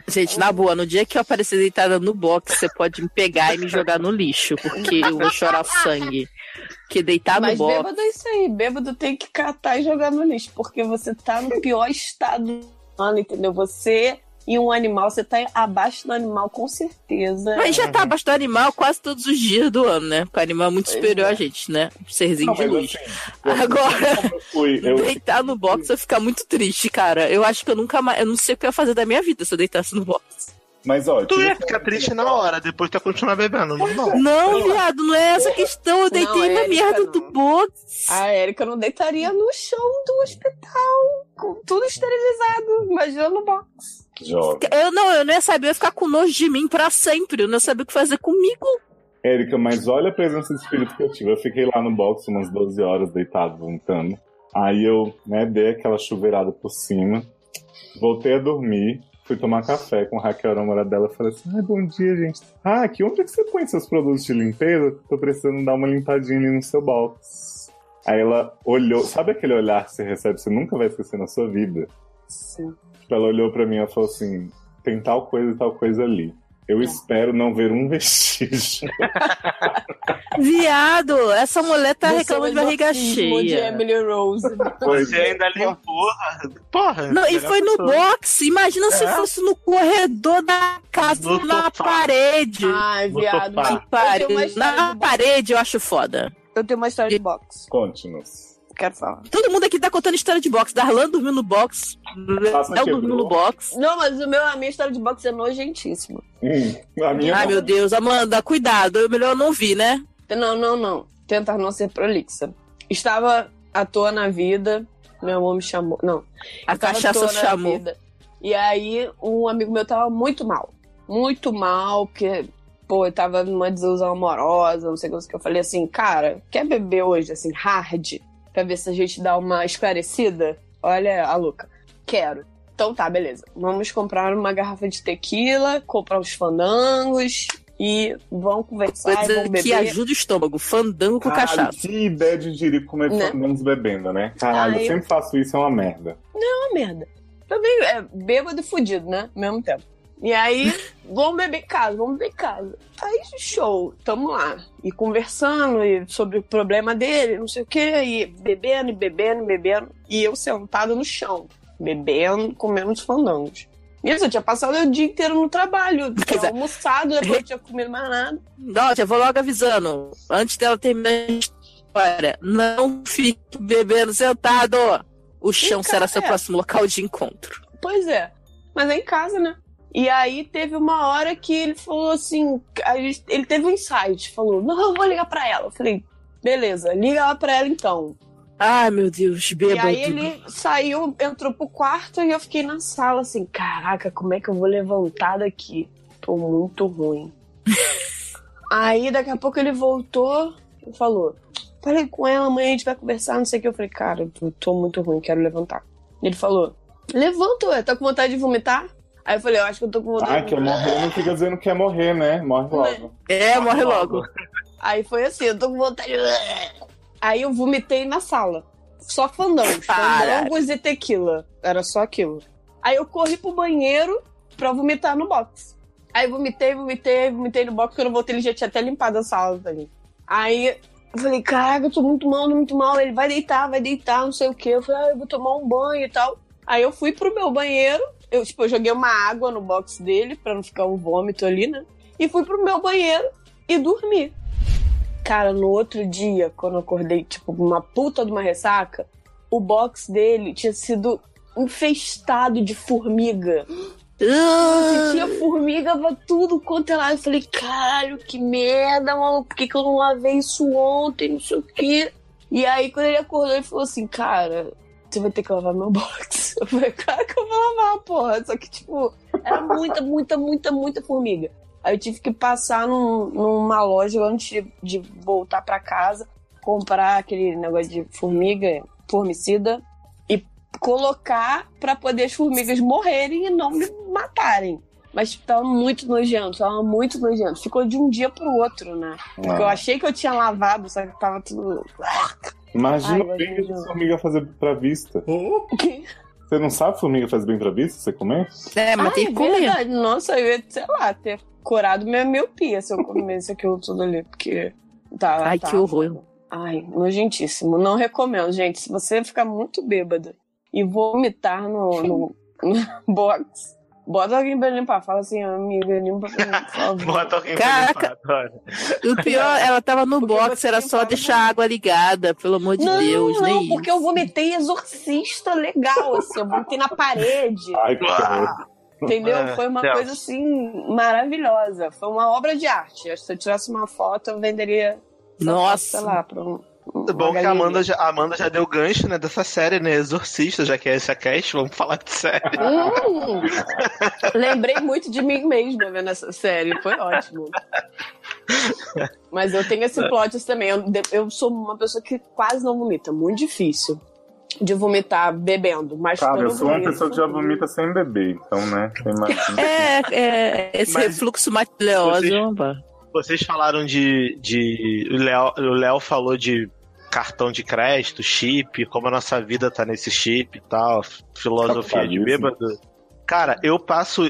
Gente, na boa, no dia que eu aparecer deitada no box, você pode me pegar e me jogar no lixo, porque eu vou chorar sangue. Porque deitar no Mas box. bêbado é isso aí. Bêbado tem que catar e jogar no lixo, porque você tá no pior estado do ano, entendeu? Você e um animal, você tá abaixo do animal, com certeza. Mas já tá abaixo do animal quase todos os dias do ano, né? Porque o animal é muito superior a gente, né? Um serzinho Não, de luz. assim, Agora, eu fui, eu, deitar no box eu ficar muito triste, cara. Eu acho que eu nunca mais. Eu não sei o que eu ia fazer da minha vida se eu deitasse no box. Mas ó, Tu ia ficar triste na hora, depois tu ia continuar bebendo, normal. Não, viado, não é essa questão. Eu deitei Não, na merda não. do box. A Érica não deitaria no chão do hospital, com tudo esterilizado. Imagina no box. jovem. Eu não, eu não ia saber, eu ia ficar com nojo de mim pra sempre. Eu não ia saber o que fazer comigo. Érica, mas olha a presença de espírito que eu tive. Eu fiquei lá no box umas 12 horas deitado, vomitando. Aí eu, né, dei aquela chuveirada por cima, voltei a dormir, fui tomar café com a Raquel, a namorada dela, e falei assim, ai, bom dia, gente. Ah, aqui, onde é que você põe seus produtos de limpeza? Tô precisando dar uma limpadinha ali no seu box. Aí ela olhou, sabe aquele olhar que você recebe, que você nunca vai esquecer na sua vida? Sim. Ela olhou pra mim e falou assim, tem tal coisa e tal coisa ali. Eu espero não ver um vestígio. Viado, essa mulher tá Você reclamando de barriga exorcismo de cheia. Emily Rose. Você é. ainda limpou. Porra. Não, e foi no box. Imagina se É. fosse no corredor da casa, No na sofá. parede. Ai, viado. topar. Uma Parede. Na parede eu acho foda. Eu tenho uma história de box. Conte-nos. Quero falar. Todo mundo aqui tá contando história de box. Darlan dormiu no box. Léo dormiu no box. Não, mas o meu, a minha história de box é nojentíssima. Hum, a minha Ai, meu Deus, Amanda, cuidado. Eu melhor não vi, né? Não, não, não. Tentar não ser prolixa. Estava à toa na vida. Meu amor me chamou. Não. A cachaça chamou. vida. E aí, um amigo meu tava muito mal. Muito mal, porque, pô, eu tava numa desilusão amorosa, não sei o que. Eu falei assim, cara, quer beber hoje, assim, hard? Pra ver se a gente dá uma esclarecida? Olha a louca. Quero. Então tá, beleza. Vamos comprar uma garrafa de tequila, comprar uns fandangos e vão conversar e Coisa vão beber. que ajuda o estômago. Fandango com Caralho, cachaça. que ideia de ingerir comer Né? fandangos bebendo, né? Caralho, Ai, eu sempre faço isso, é uma merda. Não, uma merda. Também é bêbado e fudido, né? Ao mesmo tempo. E aí, vamos beber em casa, vamos beber em casa. Aí, show, tamo lá. E conversando e sobre o problema dele, não sei o quê, e bebendo, e bebendo, e bebendo. E eu sentado no chão, bebendo, comendo os fandangos. Isso, eu tinha passado o dia inteiro no trabalho. Tinha é. almoçado, depois não tinha comido mais nada. Não, já vou logo avisando. Antes dela terminar a história, não fique bebendo sentado. O chão será seu é. próximo local de encontro. Pois é. Mas é em casa, né? E aí teve uma hora que ele falou assim, gente- ele teve um insight, falou, não, eu vou ligar pra ela. Eu falei, beleza, liga lá pra ela então. Ai, meu Deus, E bêbado. aí ele saiu, entrou pro quarto e eu fiquei na sala assim, caraca, como é que eu vou levantar daqui? Tô muito ruim. aí daqui a pouco ele voltou e falou, falei com ela, amanhã a gente vai conversar, não sei o que. Eu falei, cara, eu tô muito ruim, quero levantar. Ele falou, levanta, ué, tá com vontade de vomitar? Aí eu falei, eu acho que eu tô com vontade Ai, de que morrer não fica dizendo que é morrer, né? Morre logo. É, morre logo. Aí foi assim, eu tô com vontade. de- Aí eu vomitei na sala. Só fandangos. Fandangos e tequila. Era só aquilo. Aí eu corri pro banheiro pra vomitar no box. Aí vomitei, vomitei, vomitei no box. Quando eu voltei, ele já tinha até limpado a sala também. Aí eu falei, caraca, eu tô muito mal, tô muito mal. Ele vai deitar, vai deitar, não sei o quê. Eu falei, ah, eu vou tomar um banho e tal. Aí eu fui pro meu banheiro. Eu, tipo, eu joguei uma água no box dele pra não ficar um vômito ali, né? E fui pro meu banheiro e dormi. Cara, no outro dia, quando eu acordei, tipo, uma puta de uma ressaca, o box dele tinha sido infestado de formiga. Você tinha formiga pra tudo quanto é lá. Eu falei, caralho, que merda, maluco, por que, que eu não lavei isso ontem, não sei o quê. E aí, quando ele acordou, ele falou assim, cara, você vai ter que lavar meu box. Eu falei, claro que eu vou lavar, porra. Só que, tipo, era muita, muita, muita, muita formiga. Aí eu tive que passar num- numa loja antes de, de voltar pra casa, comprar aquele negócio de formiga, formicida, e colocar pra poder as formigas morrerem e não me matarem. Mas tipo, tava muito nojento, tava muito nojento. Ficou de um dia pro outro, né? Porque eu Ah. achei que eu tinha lavado, só que tava tudo. Imagina Ai, o bem que essa formiga fazer pra vista. Você não sabe formiga faz bem pra vista? Você comer? É, mas Ai, tem que comer. verdade. Nossa, eu ia, sei lá, ter curado minha miopia se eu comesse aquilo tudo ali, porque. Tá, Ai, tá. que horror. Ai, nojentíssimo. Não recomendo, gente. Se você ficar muito bêbada e vomitar no, no, no box, bota alguém pra limpar. Fala assim, amiga, limpa pra mim, por favor. Bota alguém pra Caraca. limpar, adoro. O pior, ela tava no Porque box, era só deixar a água ligada, pelo amor de não, Deus, não, nem porque eu vomitei exorcista legal, assim. Eu vomitei na parede. Ai, horror. Entendeu? É, Foi uma Deus. coisa assim maravilhosa. Foi uma obra de arte. Acho que Se eu tirasse uma foto, eu venderia. Nossa. foto, Sei lá, pra um. Uma É bom que a. Amanda, já, a Amanda já deu gancho, né, dessa série, né? Exorcista, já que é essa cast, vamos falar de série. Hum, lembrei muito de mim mesma vendo essa série. Foi ótimo. Mas eu tenho esse plot também. Eu, eu sou uma pessoa que quase não vomita. Muito difícil de vomitar bebendo. Mas Cara, eu sou uma vomito- pessoa que já vomita sem beber, então, né? Tem mais... É, é, esse Mas refluxo matileoso. vocês-. Vocês falaram de. de o Léo- o Léo falou de cartão de crédito, chip, como a nossa vida tá nesse chip e tal, filosofia de bêbado. Cara, eu passo.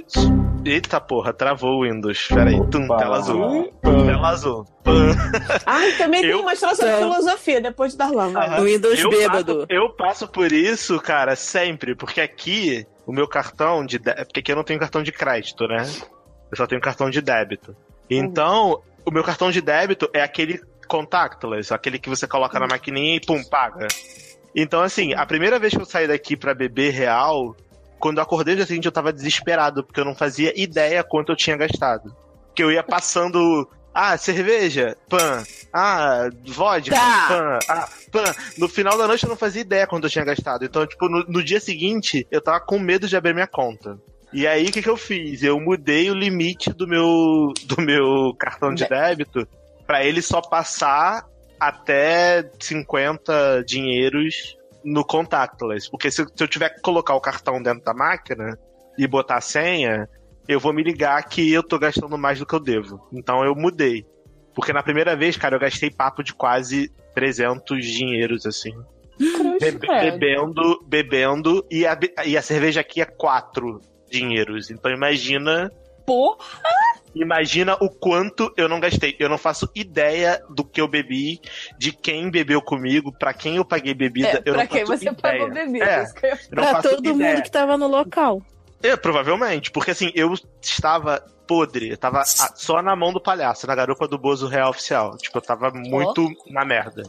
Eita porra, travou o Windows. Peraí, tum, Opa. tela azul. Tela azul. Ai, também tem Eu- uma história sobre Então. filosofia depois de Darlan. vai. Aham. Windows eu bêbado. Passo, eu passo por isso, cara, sempre, porque aqui o meu cartão de débito. Porque aqui eu não tenho cartão de crédito, né? Eu só tenho cartão de débito. Então, o meu cartão de débito é aquele contactless, aquele que você coloca na maquininha e pum, paga. Então, assim, a primeira vez que eu saí daqui pra beber real, quando eu acordei no dia seguinte eu tava desesperado, porque eu não fazia ideia quanto eu tinha gastado. Que eu ia passando. Ah, cerveja? Pan. Ah, vodka? Tá. Pan. Ah, pan. No final da noite eu não fazia ideia quanto eu tinha gastado. Então, tipo, no, no dia seguinte, eu tava com medo de abrir minha conta. E aí, o que, que eu fiz? Eu mudei o limite do meu, do meu cartão de débito pra ele só passar até 50 dinheiros no contactless. Porque se, se eu tiver que colocar o cartão dentro da máquina e botar a senha, eu vou me ligar que eu tô gastando mais do que eu devo. Então eu mudei. Porque na primeira vez, cara, eu gastei papo de quase 300 dinheiros, assim. Bebe- bebendo, bebendo, e a, be- e a cerveja aqui é 4 dinheiros. Então imagina. Porra! Imagina o quanto eu não gastei. Eu não faço ideia do que eu bebi, de quem bebeu comigo, pra quem eu paguei bebida. É, eu pra não quem você ideia. pagou bebida. É, eu Pra faço todo ideia. mundo que tava no local. É, provavelmente, porque assim, eu estava podre, eu tava só na mão do palhaço, na garupa do Bozo Real Oficial. Tipo, eu tava muito na merda.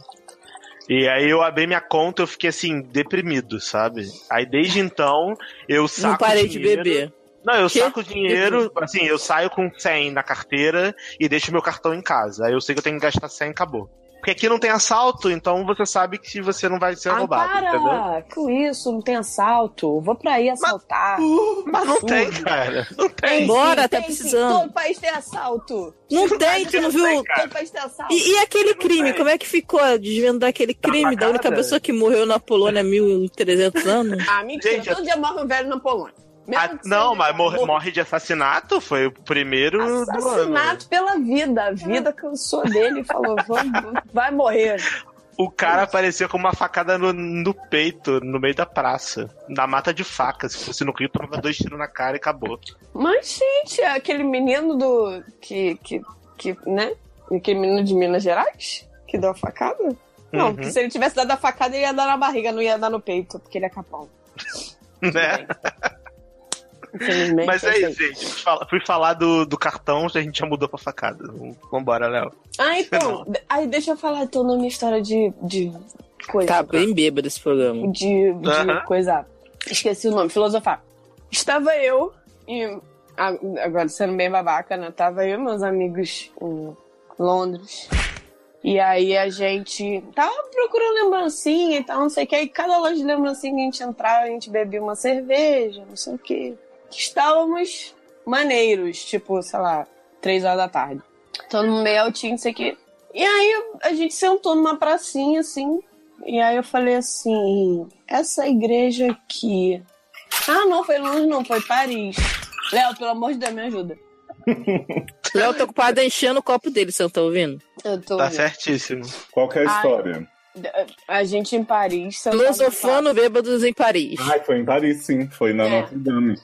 E aí eu abri minha conta e eu fiquei assim, deprimido, sabe? Aí desde então, eu saco Não parei de dinheiro- beber. Não, eu Quê? saco dinheiro, assim, eu saio com 100 na carteira e deixo meu cartão em casa. Aí eu sei que eu tenho que gastar 100 e acabou. Porque aqui não tem assalto, então você sabe que você não vai ser Ah, roubado, entendeu? para! Com isso, não tem assalto. Vou pra aí assaltar. Mas não tem, cara. Não tem. Bora, sim, tá tem sim. precisando. Todo país tem assalto. Não tem, tu não viu? Todo país tem assalto. E, e aquele crime, como é que ficou desvendar aquele crime da única pessoa que morreu na Polônia há 1300 anos? Ah, mentira. Gente, Todo dia morre um velho na Polônia. Mesmo Ah, não, seja mas morre, morre de assassinato? Foi o primeiro. Assassinato pela vida. A vida cansou dele e falou: Vamos, vai morrer. O cara apareceu com uma facada no, no peito, no meio da praça. Na mata de faca. Se fosse no Rio, tomava dois tiros na cara e acabou. Mas, gente, é aquele menino do. que. que, que né? Aquele menino de Minas Gerais? Que deu a facada? Não, Uhum. porque se ele tivesse dado a facada, ele ia dar na barriga, não ia dar no peito, porque ele é capão. Né? Infelizmente. Mas é isso, gente. Fui falar, do, do cartão, a gente já mudou pra facada. Vambora, Léo. Ah, então. Aí deixa eu falar então na minha história de. de coisa. Tá bem bêbado esse programa. de, de Aham. coisa. Esqueci o nome, filosofar. Estava eu e. Agora, sendo bem babaca, né? Tava eu e meus amigos em Londres. E aí a gente tava procurando lembrancinha e tal, não sei o que. Aí cada loja de lembrancinha que a gente entrava, a gente bebia uma cerveja, não sei o que. Estávamos maneiros, tipo, sei lá, três horas da tarde. Todo mundo meio altinho, não sei o que. E aí a gente sentou numa pracinha, assim, e aí eu falei assim: essa igreja aqui. Ah, não, foi longe, não, foi Paris. Léo, pelo amor de Deus, me ajuda. Léo tá ocupado enchendo o copo dele, você não tá ouvindo? Eu tô. Tá certíssimo. Qual que é a história? A gente em Paris. Filosofando bêbados em Paris. Ai, foi em Paris, sim. Foi na É. Notre Dame.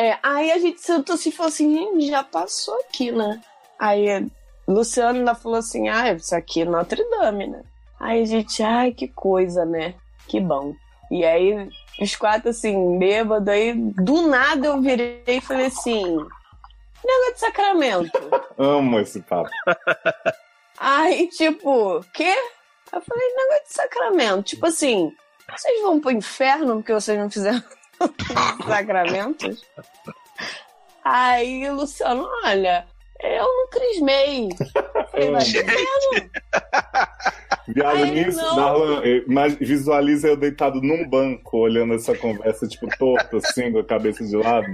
É, aí a gente sentou assim e falou assim, já passou aqui, né? Aí Luciano ainda falou assim, ah, isso aqui é Notre Dame, né? Aí a gente, ai, que coisa, né? Que bom. E aí, os quatro, assim, bêbados, aí do nada eu virei e falei assim, negócio de sacramento. Amo esse papo. Aí, tipo, quê? Eu falei, negócio de sacramento. Tipo assim, vocês vão pro inferno porque vocês não fizeram sacramentos? Aí, Luciano, olha, eu não crismei. Eu falei, vai pro inferno. Viado nisso. Darlan, mas visualiza eu deitado num banco, olhando essa conversa, tipo, torto, assim, com a cabeça de lado.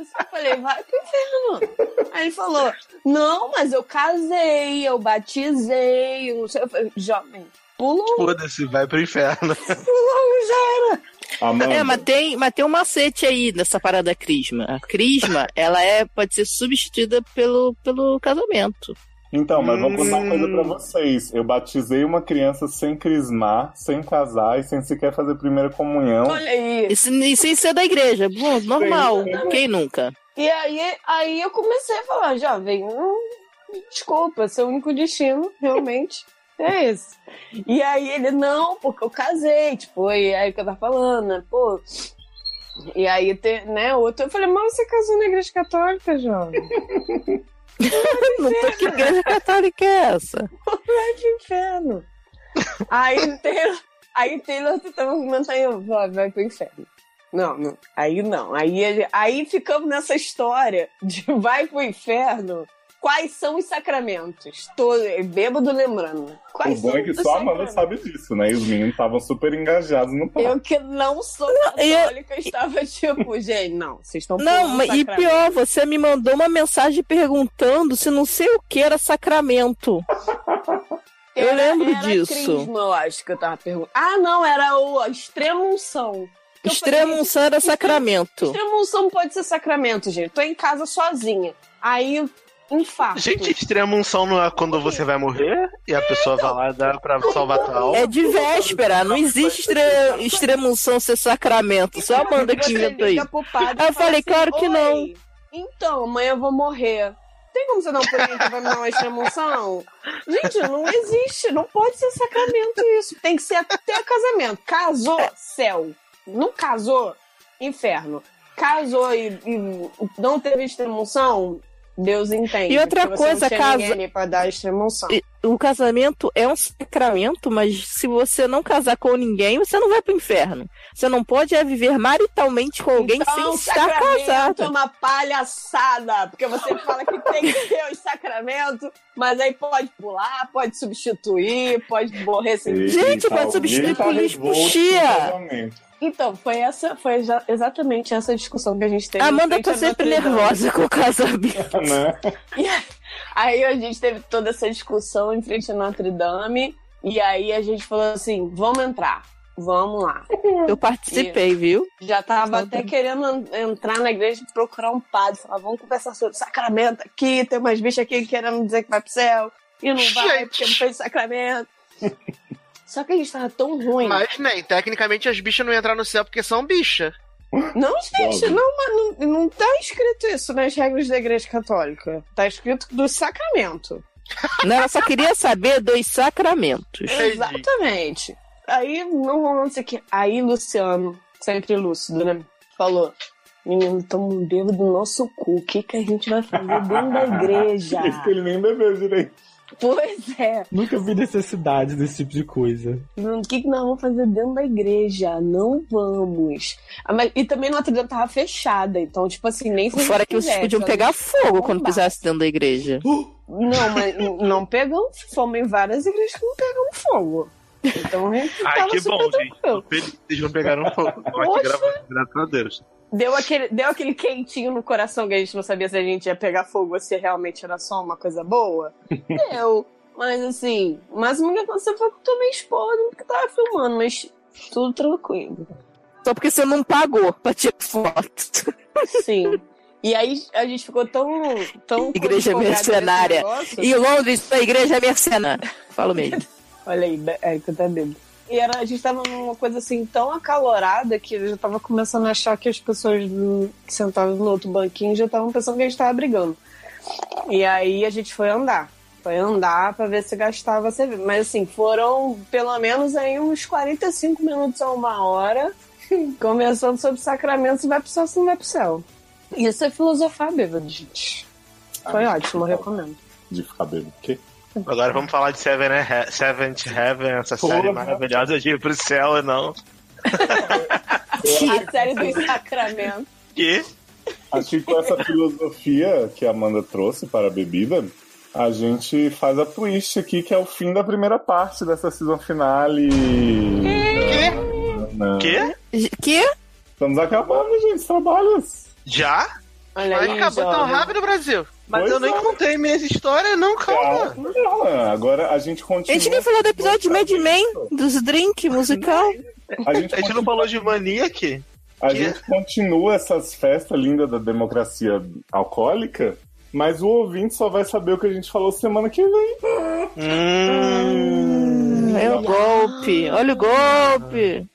Isso. Eu falei, vai pro inferno. Aí ele falou, não, mas eu casei, eu batizei, eu não sei. Eu falei, jovem, pula um, Foda-se, vai pro inferno. pula um, já era. Amanda, É, mas tem, mas tem um macete aí nessa parada da crisma. A crisma, ela é, pode ser substituída pelo, pelo casamento. então, mas vou contar uma Hum. coisa pra vocês. Eu batizei uma criança sem crismar, sem casar e sem sequer fazer primeira comunhão. Olha aí. E, se- e sem ser da igreja. Bom, normal. Quem nunca? E aí, aí eu comecei a falar, jovem, hum, desculpa, seu único destino, realmente, é esse. E aí ele, não, porque eu casei, tipo, e aí que eu tava falando, né, pô. E aí, tem, né, outro, eu falei, mas você casou na igreja católica, jovem? Não tô que igreja católica é essa? Vai pro inferno. Aí Taylor, aí Taylor tentando argumentar e eu, vai, vai pro inferno. Não, não, aí não. Aí, aí ficamos nessa história de vai pro inferno. Quais são os sacramentos? Tô bêbado lembrando. O Quais bom são é que só a Amanda sabe disso, né? E os meninos estavam super engajados no papo. Eu que não sou e eu- católica estava tipo, gente, não, vocês estão Não, e pior, você me mandou uma mensagem perguntando se não sei o que era sacramento. Eu lembro era disso. Crisma, eu acho que eu tava perguntando. Ah, não, era o a extrema unção. Eu Extrema falei, unção era sacramento. Extrema unção não pode ser sacramento, gente. Tô em casa sozinha. Aí, infarto. Gente, extrema unção não é quando você vai morrer e a pessoa vai lá dar pra salvar tua alma. É de véspera, não existe estre... extrema unção ser sacramento. Só a Amanda que Você inventou isso. Aí eu falei, assim, claro que não. "Oi, Então, amanhã eu vou morrer. Tem como você dar um pulinho que vai me dar uma extremunção? Gente, não existe. Não pode ser sacramento isso. Tem que ser até casamento. Casou, céu. Não casou, inferno. Casou e, e não teve extremunção, Deus entende. E outra coisa, casa- O casamento é um sacramento, mas se você não casar com ninguém, você não vai pro inferno. Você não pode é viver maritalmente com alguém Então, sem estar sacramento casado. é uma palhaçada, porque você fala que tem que ter os sacramentos, mas aí pode pular, pode substituir, pode morrer sem Gente, pode substituir tá por Então, foi essa, foi exatamente essa discussão que a gente teve. Amanda tá sempre nervosa com o casamento. Né? Aí a gente teve toda essa discussão em frente a Notre Dame, e aí a gente falou assim: vamos entrar, vamos lá. Eu participei, viu? Já tava até querendo en- entrar na igreja e procurar um padre, falar, vamos conversar sobre sacramento aqui, tem umas bichas aqui querendo dizer que vai pro céu, e não vai porque não fez sacramento. Só que a gente tava tão ruim. Mas nem, tecnicamente as bichas não iam entrar no céu porque são bichas. Não, gente, não, mas não, não tá escrito isso nas regras da igreja católica. Tá escrito do sacramento. Não, ela só queria saber dos sacramentos. Exatamente. Aí, não, não sei o que. Aí, Luciano, sempre lúcido, né? Falou: Menino, tamo bêbado do nosso cu. O que, que a gente vai fazer dentro da igreja? Ele nem bebeu direito. Pois é. Nunca vi necessidade desse tipo de coisa. O que, que nós vamos fazer dentro da igreja? Não vamos. Ah, mas- e também Notre Dame tava fechada, então, tipo assim, nem se gente Fora que vocês quisesse, podiam pegar gente fogo quando pisasse dentro da igreja. Não, mas não pegamos. Fomos em várias igrejas que não pegamos fogo. Então a gente Ai, tava que super bom, gente. tranquilo. Vocês não pegaram fogo. Graças a Deus. Deu aquele, deu aquele quentinho no coração que a gente não sabia se a gente ia pegar fogo ou se realmente era só uma coisa boa. Deu. Mas assim, o máximo que aconteceu foi que eu tomei esporro porque tava filmando, mas tudo tranquilo. Só porque você não pagou pra tirar foto. Sim. E aí a gente ficou tão. tão Igreja mercenária. Em Londres, a igreja é mercenária. Falo mesmo. Olha aí, é que eu tá bêbado. E era, a gente tava numa coisa assim tão acalorada que eu já tava começando a achar que as pessoas do- que sentavam no outro banquinho já estavam pensando que a gente tava brigando. E aí a gente foi andar. Foi andar pra ver se gastava a cerveja. Mas assim, foram pelo menos aí uns 45 minutos a uma hora conversando sobre sacramentos e vai pro céu se não vai pro céu. Isso é filosofar bêbado, gente. Foi ótimo, eu recomendo. De ficar bêbado. O quê? Agora vamos falar de Seven, He- Seventh Heaven, essa Porra. série maravilhosa de ir pro céu e não. A série dos sacramentos. Que? Acho que com essa filosofia que a Amanda trouxe para a bebida, a gente faz a twist aqui, que é o fim da primeira parte dessa season finale. Quê? Que? Estamos acabando, gente, os trabalhos. Já? Olha aí, acabou tão rápido, Brasil. Mas Pois eu nem é. contei minhas histórias, não, calma. Calma, agora a gente A continua. gente nem falou do episódio de Mad Men, dos drink musical. A gente, A gente não falou de mania aqui. a gente continua essas festas lindas da democracia alcoólica, mas o ouvinte só vai saber o que a gente falou semana que vem. Hum. É o golpe. Olha o golpe.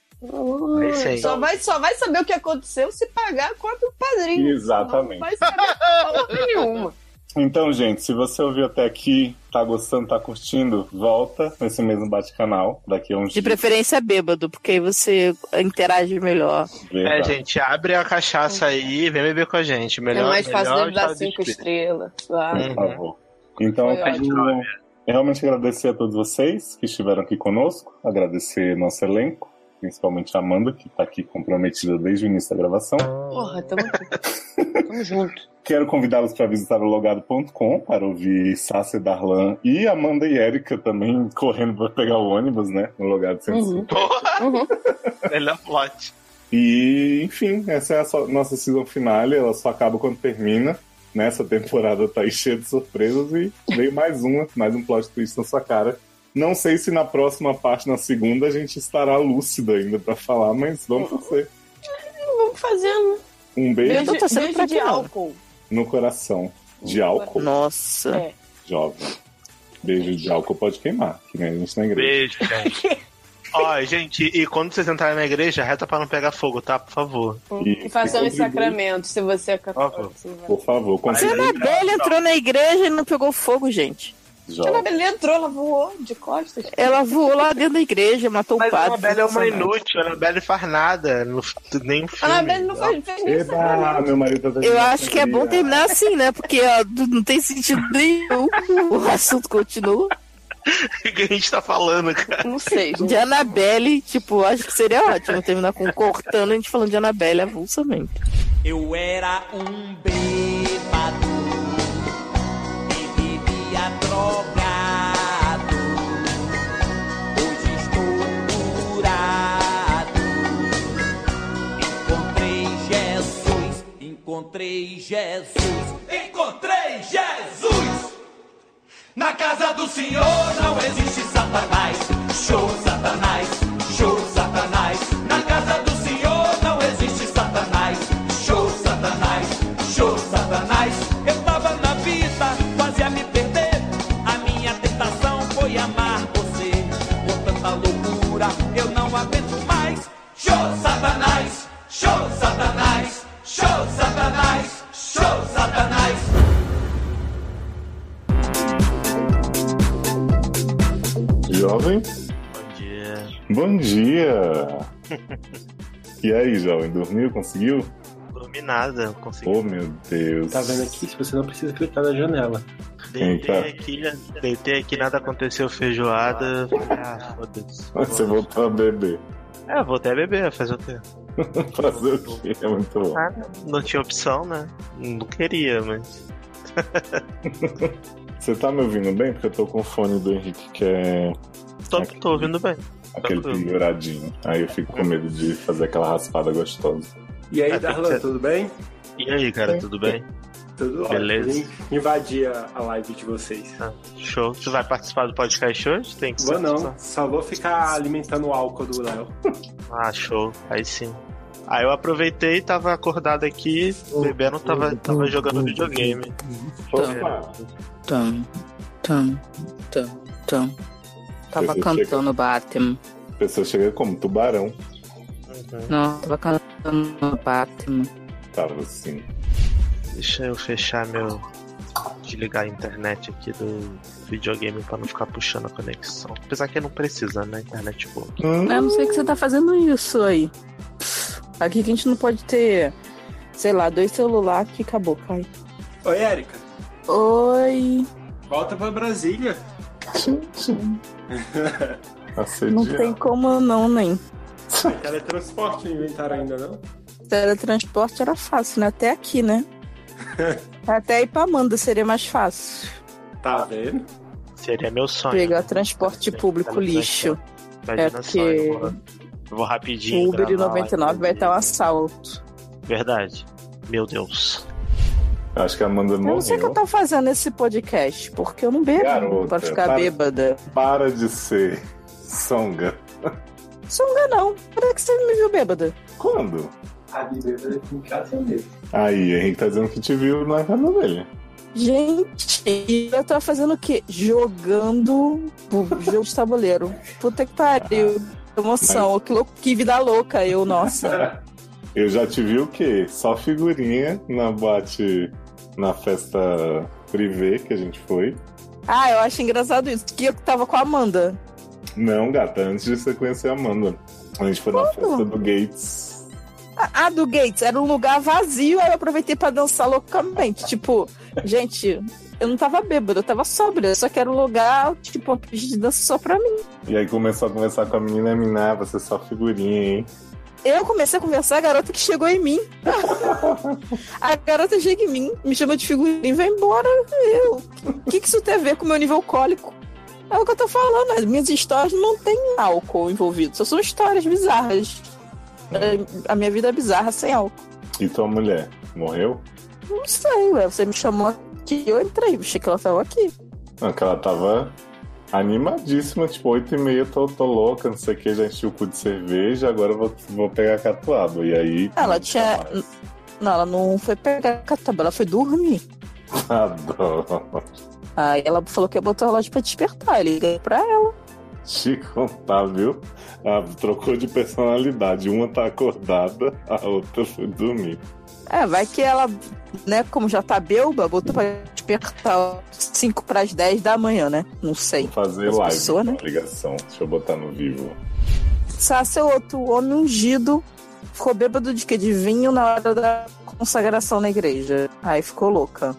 É. Só vai, só vai saber o que aconteceu se pagar a conta do padrinho. Exatamente. Não vai saber porra nenhuma. Então, gente, se você ouviu até aqui, tá gostando, tá curtindo, volta nesse mesmo bate-canal daqui a uns De preferência bêbado, porque aí você interage melhor. É, gente, abre a cachaça aí e vem beber com a gente. Melhor, é mais fácil melhor dar cinco estrelas. Claro. Uhum. Por favor. Então, Foi eu quero realmente agradecer a todos vocês que estiveram aqui conosco, agradecer nosso elenco, principalmente a Amanda, que tá aqui comprometida desde o início da gravação. Porra, tamo. Tamo junto. Quero convidá-los para visitar o logado.com para ouvir Sácia Darlan e Amanda e Érica também correndo para pegar o ônibus, né? No Logado 150. Uhum. Melhor plot. E, enfim, essa é a nossa season finale. Ela só acaba quando termina. Nessa temporada tá aí cheia de surpresas e veio mais uma, mais um plot twist na sua cara. Não sei se na próxima parte, na segunda, a gente estará lúcida ainda pra falar, mas vamos fazer. Estamos fazendo. Um beijo torcendo beijo pra de álcool. no coração. De álcool, Nossa. É. jovem. Beijo de álcool pode queimar, que nem a gente na igreja. Beijo, gente. Ó, gente, e quando vocês entrarem na igreja, reta pra não pegar fogo, tá? Por favor. E- E façamos e contribui- sacramento, se você é católico. você vai. Por favor, A contribui, Anabelle entrou na igreja e não pegou fogo, gente. A jovem. Anabelle entrou, ela voou de costas. Ela voou lá dentro da igreja, matou Mas o a padre. Anabelle é uma inútil, a Anabelle faz nada, no, nem um A filme. Anabelle não faz, fez nem Eba, meu marido tá Eu acho que é bom terminar assim, né? Porque ó, não tem sentido nenhum. O assunto continua. O que a gente tá falando, cara? Não sei. De Anabelle, tipo, acho que seria ótimo terminar com cortando a gente falando de Anabelle avulsamente. Eu era um bêbado drogado. Hoje estou curado. Encontrei Jesus, encontrei Jesus, encontrei Jesus. Na casa do Senhor não existe jovem, dormiu? Conseguiu? Dormi nada, não consegui. Oh, meu Deus. Tá vendo aqui? Se você não precisa clicar na janela. Deitei Eita. aqui, deitei aqui, nada aconteceu, feijoada. Ah, foda-se. Você voltou a beber. É, voltei a beber, fazer o quê? Fazer o quê? É muito bom. Ah, não tinha opção, né? Não queria, mas. Você tá me ouvindo bem? Porque eu tô com o fone do Henrique, que é Tô, tô ouvindo bem. Aquele Tranquilo. penduradinho. Aí eu fico com medo de fazer aquela raspada gostosa. E aí, que Darlan, tudo bem? E aí, cara, tudo bem? Tudo Beleza. ótimo. Invadir a live de vocês. Ah, show. Você vai participar do podcast hoje? Tem que Vou não, só vou ficar alimentando o álcool do Léo. Ah, show. Aí sim. Aí eu aproveitei, tava acordado aqui, bebendo, tava, tava jogando videogame. Opa! Tam, tam, tam, tam. Tava cantando Batman. A pessoa chega como tubarão. Uhum. Não, tava cantando Batman. Tava assim. Deixa eu fechar meu. Desligar a internet aqui do videogame pra não ficar puxando a conexão. Apesar que não precisa, né? Internet boa. Hum, Eu não sei que você tá fazendo isso aí. Aqui que a gente não pode ter, sei lá, dois celulares que acabou, cai. Oi, Érica. Oi. Volta pra Brasília. Não assediar. tem como não, nem. Teletransporte não inventaram ainda, não? Teletransporte era fácil, né? Até aqui, né? Até ir pra Amanda seria mais fácil. Tá vendo? Seria meu sonho. Pegar transporte público lixo. Imagina É porque eu vou, eu vou rapidinho. O Uber e gravar lá, 99 vai estar um assalto. Verdade. Meu Deus. Acho que a Amanda Eu não sei o que eu morreu. tô fazendo esse podcast, porque eu não bebo Garota, pra ficar para- bêbada. Para de ser songa. Sunga não. Por que você me viu bêbada? Quando? A aqui em casa mesmo. Aí, Henrique tá dizendo que te viu na casa dele. Gente, eu tava fazendo o quê? Jogando o jogo de tabuleiro. Puta que pariu. Emoção, que, lou- que vida louca eu, nossa. Eu já te vi o quê? Só figurinha na boate, na festa privê que a gente foi. Ah, eu acho engraçado isso, que eu tava com a Amanda. Não, gata, antes de você conhecer a Amanda. A gente foi na festa do Gates. Ah, do Gates, era um lugar vazio, aí eu aproveitei pra dançar loucamente. Tipo, gente, eu não tava bêbada, eu tava sóbria, só que era um lugar, tipo, uma pista de dança só pra mim. E aí começou a conversar com a menina e a menina, ah, você é só figurinha, hein? Eu comecei a conversar, a garota que chegou em mim. a garota chega em mim, me chama de figurinha e vai embora. Eu. O que, que isso tem a ver com o meu nível alcoólico? É o que eu tô falando, as minhas histórias não tem álcool envolvido, só são histórias bizarras. É, A minha vida é bizarra sem álcool. E tua mulher? Morreu? Não sei, ué, você me chamou aqui, eu entrei, achei que ela tava aqui. Não, que ela tava Animadíssima, tipo, 8 e meia, tô, tô louca, não sei o que, já enchi o cu de cerveja, agora vou, vou pegar catuaba. E aí. Ela tinha. Não, ela não foi pegar cataba, ela foi dormir. Adoro. Aí ela falou que ia botar o relógio pra despertar. Eu liguei pra ela. Te contar, viu? Ah, trocou de personalidade. Uma tá acordada, a outra foi dormir. É, vai que ela, né, como já tá belba, botou pra despertar 5 pras 10 da manhã, né? Não sei. Vou fazer As live, pessoas, né? ligação. Deixa eu botar no vivo. Sá, seu outro homem ungido ficou bêbado de quê? De vinho na hora da consagração na igreja. Aí ficou louca.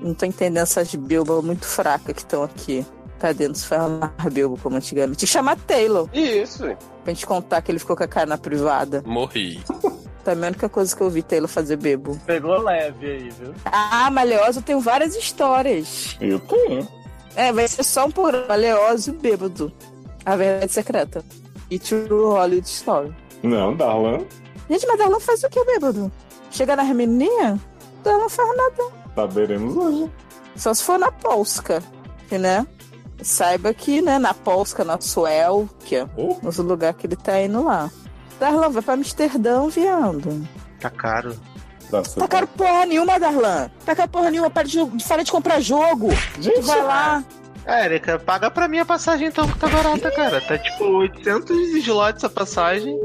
Não tô entendendo essas bilbas muito fracas que estão aqui. Cadê? Não se faz mais bilbo como antigamente. Tinha que chamar Taylor. Isso. Pra gente contar que ele ficou com a cara na privada. Morri. Também a única coisa que eu vi Taylor fazer bebo. Pegou leve aí, viu? Ah, Maleosa tem várias histórias. Eu tenho. É, vai ser só um programa. Maleosa e bêbado. A verdade secreta. E True Hollywood Story. Não, Darlan. Gente, mas Darlan faz o que, bêbado? Chega nas menininhas? Darlan não faz nada. Saberemos hoje. Só se for na Polska, né? Saiba que, né, na Polska, na Suécia, Oh. nos lugares que ele tá indo lá. Darlan, vai pra Amsterdã, viando. Tá caro. Tá, Tá caro porra nenhuma, Darlan. Tá caro porra nenhuma, para de, para de comprar jogo. Gente, vai lá. É, Erika, paga pra mim a passagem então, que tá barata, cara. Tá tipo 800 slots a passagem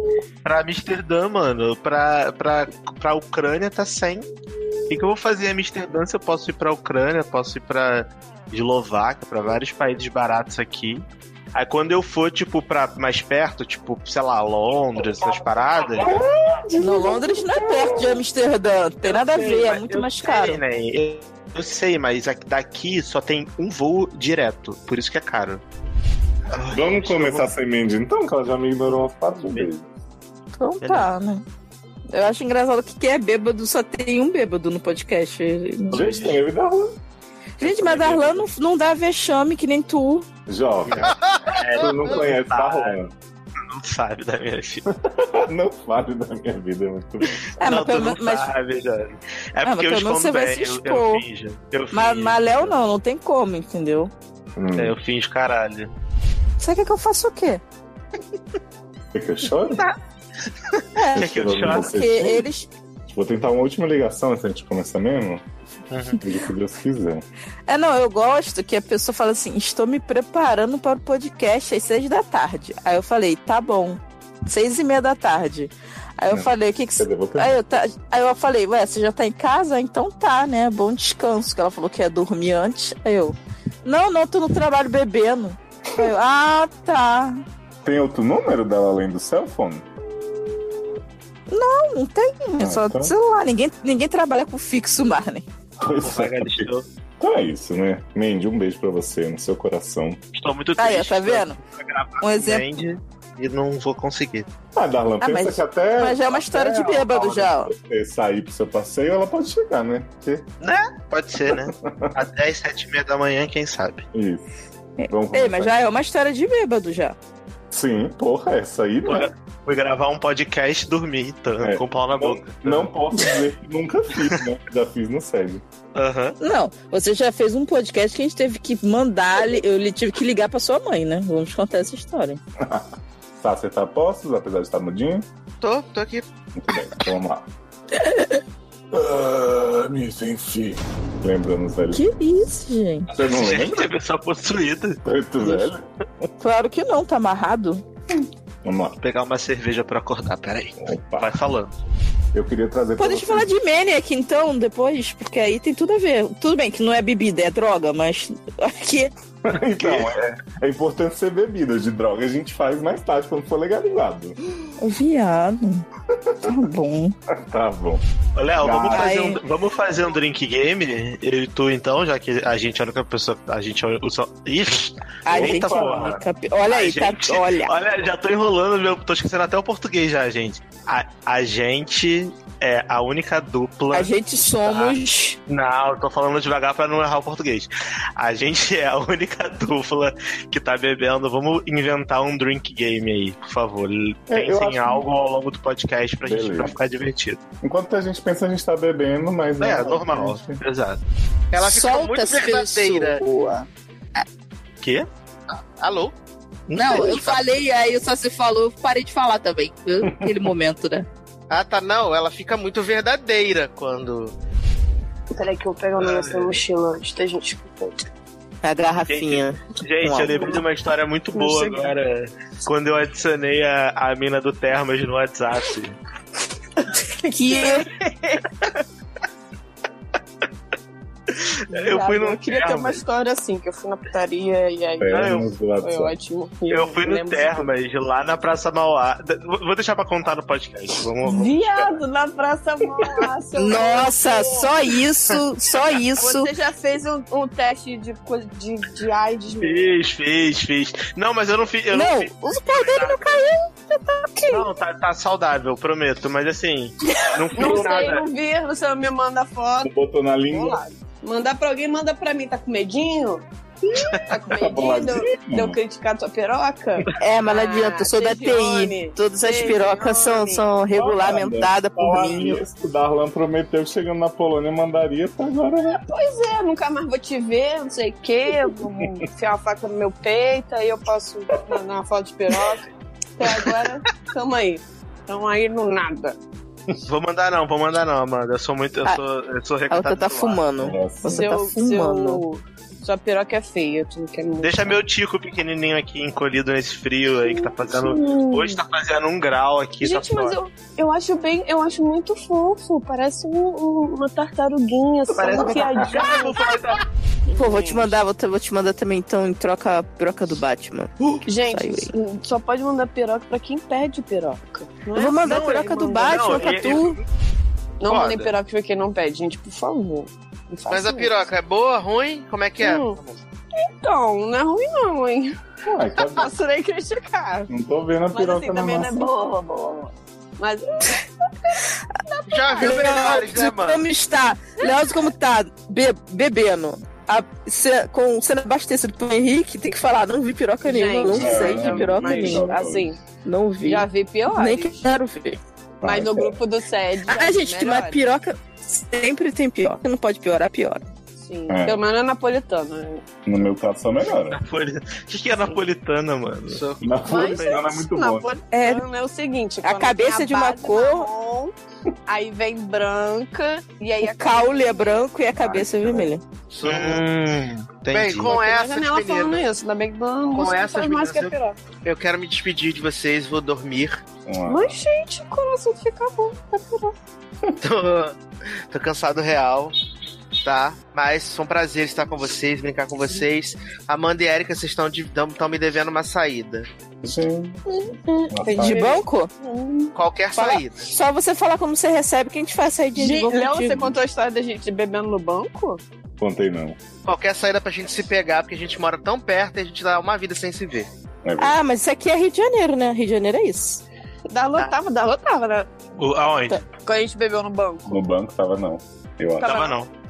pra Amsterdã, mano. Pra, pra, pra Ucrânia tá 100. O que, que eu vou fazer em Amsterdã se eu posso ir pra Ucrânia, posso ir pra Eslováquia, pra vários países baratos aqui. Aí quando eu for, tipo, pra mais perto, tipo, sei lá, Londres, essas paradas. No Londres não é perto de Amsterdã. Tem nada a ver, é muito mais sei, caro. né? Eu, eu sei, mas aqui- daqui só tem um voo direto, por isso que é caro. Vamos começar sem Mandy então, que ela já me ignorou umas quatro vezes. Então tá, né? Eu acho engraçado que quem é bêbado só tem um bêbado no podcast. Gente, tem eu e Darlan. Gente, mas Darlan não, não dá vexame que nem tu. Jovem. tu não conhece Darlan. Não sabe da minha vida. Não fale da minha vida, é muito bom. É, não, mas pelo tu não menos- mas- sabe, já. É Ah, porque eu menos você vai escondo se bem, eu, eu expor. finjo. Eu Mas, finjo. mas Léo não, não tem como, entendeu? Hum. É, eu finjo caralho. Você quer que eu faça o quê? Quer que eu chore? É, Quer que eu chore? porque eles. Vou tentar uma última ligação antes da gente começar mesmo. Uhum. Se Deus quiser. É, não, eu gosto que a pessoa fala assim: estou me preparando para o podcast às seis da tarde. Aí eu falei: tá bom, seis e meia da tarde. Aí eu Não. falei: o que que você. Aí eu, tá... Aí eu falei: ué, você já tá em casa? Então tá, né? Bom descanso. Que ela falou que ia dormir antes. Aí eu: não, não, tô no trabalho bebendo. Aí eu: ah, tá. Tem outro número dela além do cell phone? Não, não tem. É Ah, só então. celular. Ninguém, ninguém trabalha com fixo, Marley. Pois é. Então é isso, né? Mandy, um beijo pra você, no seu coração. Estou muito Aí, triste. tá vendo? pra gravar Um exemplo. Mandy E não vou conseguir. Ah, Darlan, Ah, pensa mas- que até. mas já é uma história de até bêbado já, Você sair pro seu passeio, ela pode chegar, né? Porque... Né? Pode ser, né? Às 10, 7 e meia da manhã, quem sabe? Isso. Vamos Ei, começar. mas já é uma história de bêbado já. Sim, porra, essa aí não é. Fui gravar um podcast e dormir, tá? É. com o pau na boca. Não posso dizer que nunca fiz, né? Já fiz no SEG. Aham. Não, você já fez um podcast que a gente teve que mandar, eu lhe tive que ligar pra sua mãe, né? Vamos contar essa história. Tá, você tá postos, apesar de estar mudinho? Tô, tô aqui. Muito bem, então vamos lá. Ah, me enfim. Lembrando velhos. Que isso, gente? Você não Gente, lembra? a pessoa possuída. Muito velho? Claro que não, tá amarrado. Vamos lá. Vou pegar uma cerveja pra acordar, peraí. Opa. Vai falando. Eu queria trazer pra Pode vocês- falar de Maniac então, depois, porque aí tem tudo a ver. Tudo bem que não é bebida, é droga, mas aqui. Então, é, é importante ser bebida de droga. A gente faz mais tarde, quando for legalizado. Viado. Tá bom. Tá bom. Léo, vamos, fazer um, vamos fazer um drink game? Eu e tu, então, já que a gente é a única pessoa. A gente é o. Ixi! A Eita, gente é porra. Olha aí, A gente- tá. Olha. Olha, já tô enrolando, meu, tô esquecendo até o português já, gente. A, a gente é a única dupla. A gente somos. Não, eu tô falando devagar pra não errar o português. A gente é a única dupla que tá bebendo. Vamos inventar um drink game aí, por favor. É, Pensem em algo ao longo do podcast pra, gente, Beleza. pra ficar divertido. Enquanto a gente pensa, a gente tá bebendo, mas. É, não, normal. gente- Exato. Ela ficou Solta muito verdadeira. pessoas. Quê? Alô? Não, eu falei, aí só se falou, eu parei de falar também. Aquele momento, né? Ah, tá, não. Ela fica muito verdadeira quando. Peraí que eu vou pegar o negócio da mochila antes da gente. A garrafinha. Gente, eu lembrei de uma história muito boa agora. Quando eu adicionei a, a mina do Termas no WhatsApp. Que Eu fui no Eu queria ter Termas. uma história assim, que eu fui na putaria e aí. Termas do Foi ótimo. E Eu fui no Termas, lá na Praça Mauá. Vou deixar pra contar no podcast. Vamos, vamos Viado, na Praça Mauá, Nossa, louco. só isso, só isso. Você já fez um, um teste de, de, de AIDS? Fez, fez, fez. Não, mas eu não fiz. Eu não, Não, fiz. dele não caiu. Tá. Não, tá, tá saudável, prometo. Mas assim, não fiz Não sei, nada. não vi, você me manda foto. Botou na Vamos língua. lá. Mandar pra alguém, manda pra mim. Tá com medinho? Tá com medinho boladinho. de eu- criticar tua piroca? É, mas não Ah, adianta, eu sou da TI. Todas as pirocas são, são regulamentadas por mim. o Darlan prometeu que chegando na Polônia mandaria até agora, né? Pois é, nunca mais vou te ver, não sei o quê. Vou enfiar uma faca no meu peito, aí eu posso mandar uma foto de piroca. Até agora, tamo aí. Tamo aí no nada. Vou mandar não, vou mandar não, Amanda. Eu sou muito. Eu Ah, sou, eu sou outra recatado. tá fumando. Você tá fumando. Sua piroca é feia, tu não quer muito. Deixa meu tico pequenininho aqui encolhido nesse frio aí que tá fazendo. Hum. Hoje tá fazendo um grau aqui. Gente, tá mas eu, eu acho bem, eu acho muito fofo. Parece um- um- uma tartaruguinha, só Parece uma enfiadinha. Pô, vou te mandar, vou te, vou te mandar também então em troca a piroca do Batman. Gente, Saiu só pode mandar piroca pra quem pede piroca. Não Eu é vou mandar assim, a piroca do manda- Batman Não, pra eu- tu. Não Foda. mandem piroca pra quem não pede, gente, por favor. Mas a isso. piroca é boa, ruim? Como é que é? Hum. Então, não é ruim não, hein? Ué, tá- Posso nem criticar. Não tô vendo a Mas piroca assim, na também não é boa, boa. Mas Já viu melhores, né, mano? como está? Leoz, como tá? Be- bebendo. A, se, com sendo abastecido pro Henrique, tem que falar, não vi piroca nenhuma, não sei é, de piroca mas, nenhuma. assim, Não vi. já vi piores. Nem quero ver. Mas no grupo do SED. Ah, gente, que mais melhores. piroca sempre tem piroca. Não pode piorar, piora. Sim. É. Pelo menos é napolitano. né? No meu caso só. Napoli- O que, que é napolitana, mano? Napolitano é muito bom. Napolitano é, o seguinte: A cabeça tem de uma cor- marrom, aí vem branca, e aí O caule é branco e a cabeça é vermelha. Hum, Bem, com essas janela falando meninas, isso, ainda bem que não Com essas faz mais que a meninas, piroca. eu quero me despedir de vocês, vou dormir. Lá. Mas, gente, o coração fica bom a piroca. Tô, tô cansado real, tá? Mas foi um prazer estar com vocês, brincar com vocês. Amanda e Erika, vocês estão de- tão- tão me devendo uma saída. Gente, De banco? Qualquer Fala- saída. Só você falar como você recebe que a gente faz sair de banco Léo, você contou a história da gente bebendo no banco? contei não. Qualquer saída pra gente se pegar, porque a gente mora tão perto e a gente dá uma vida sem se ver. É. Ah, mas isso aqui é Rio de Janeiro, né? Rio de Janeiro é isso. Darlon Tá. tava, Darlon tava, né? O- aonde? Quando a gente bebeu no banco. No banco tava não. Eu acho. Tava Tava não. Não.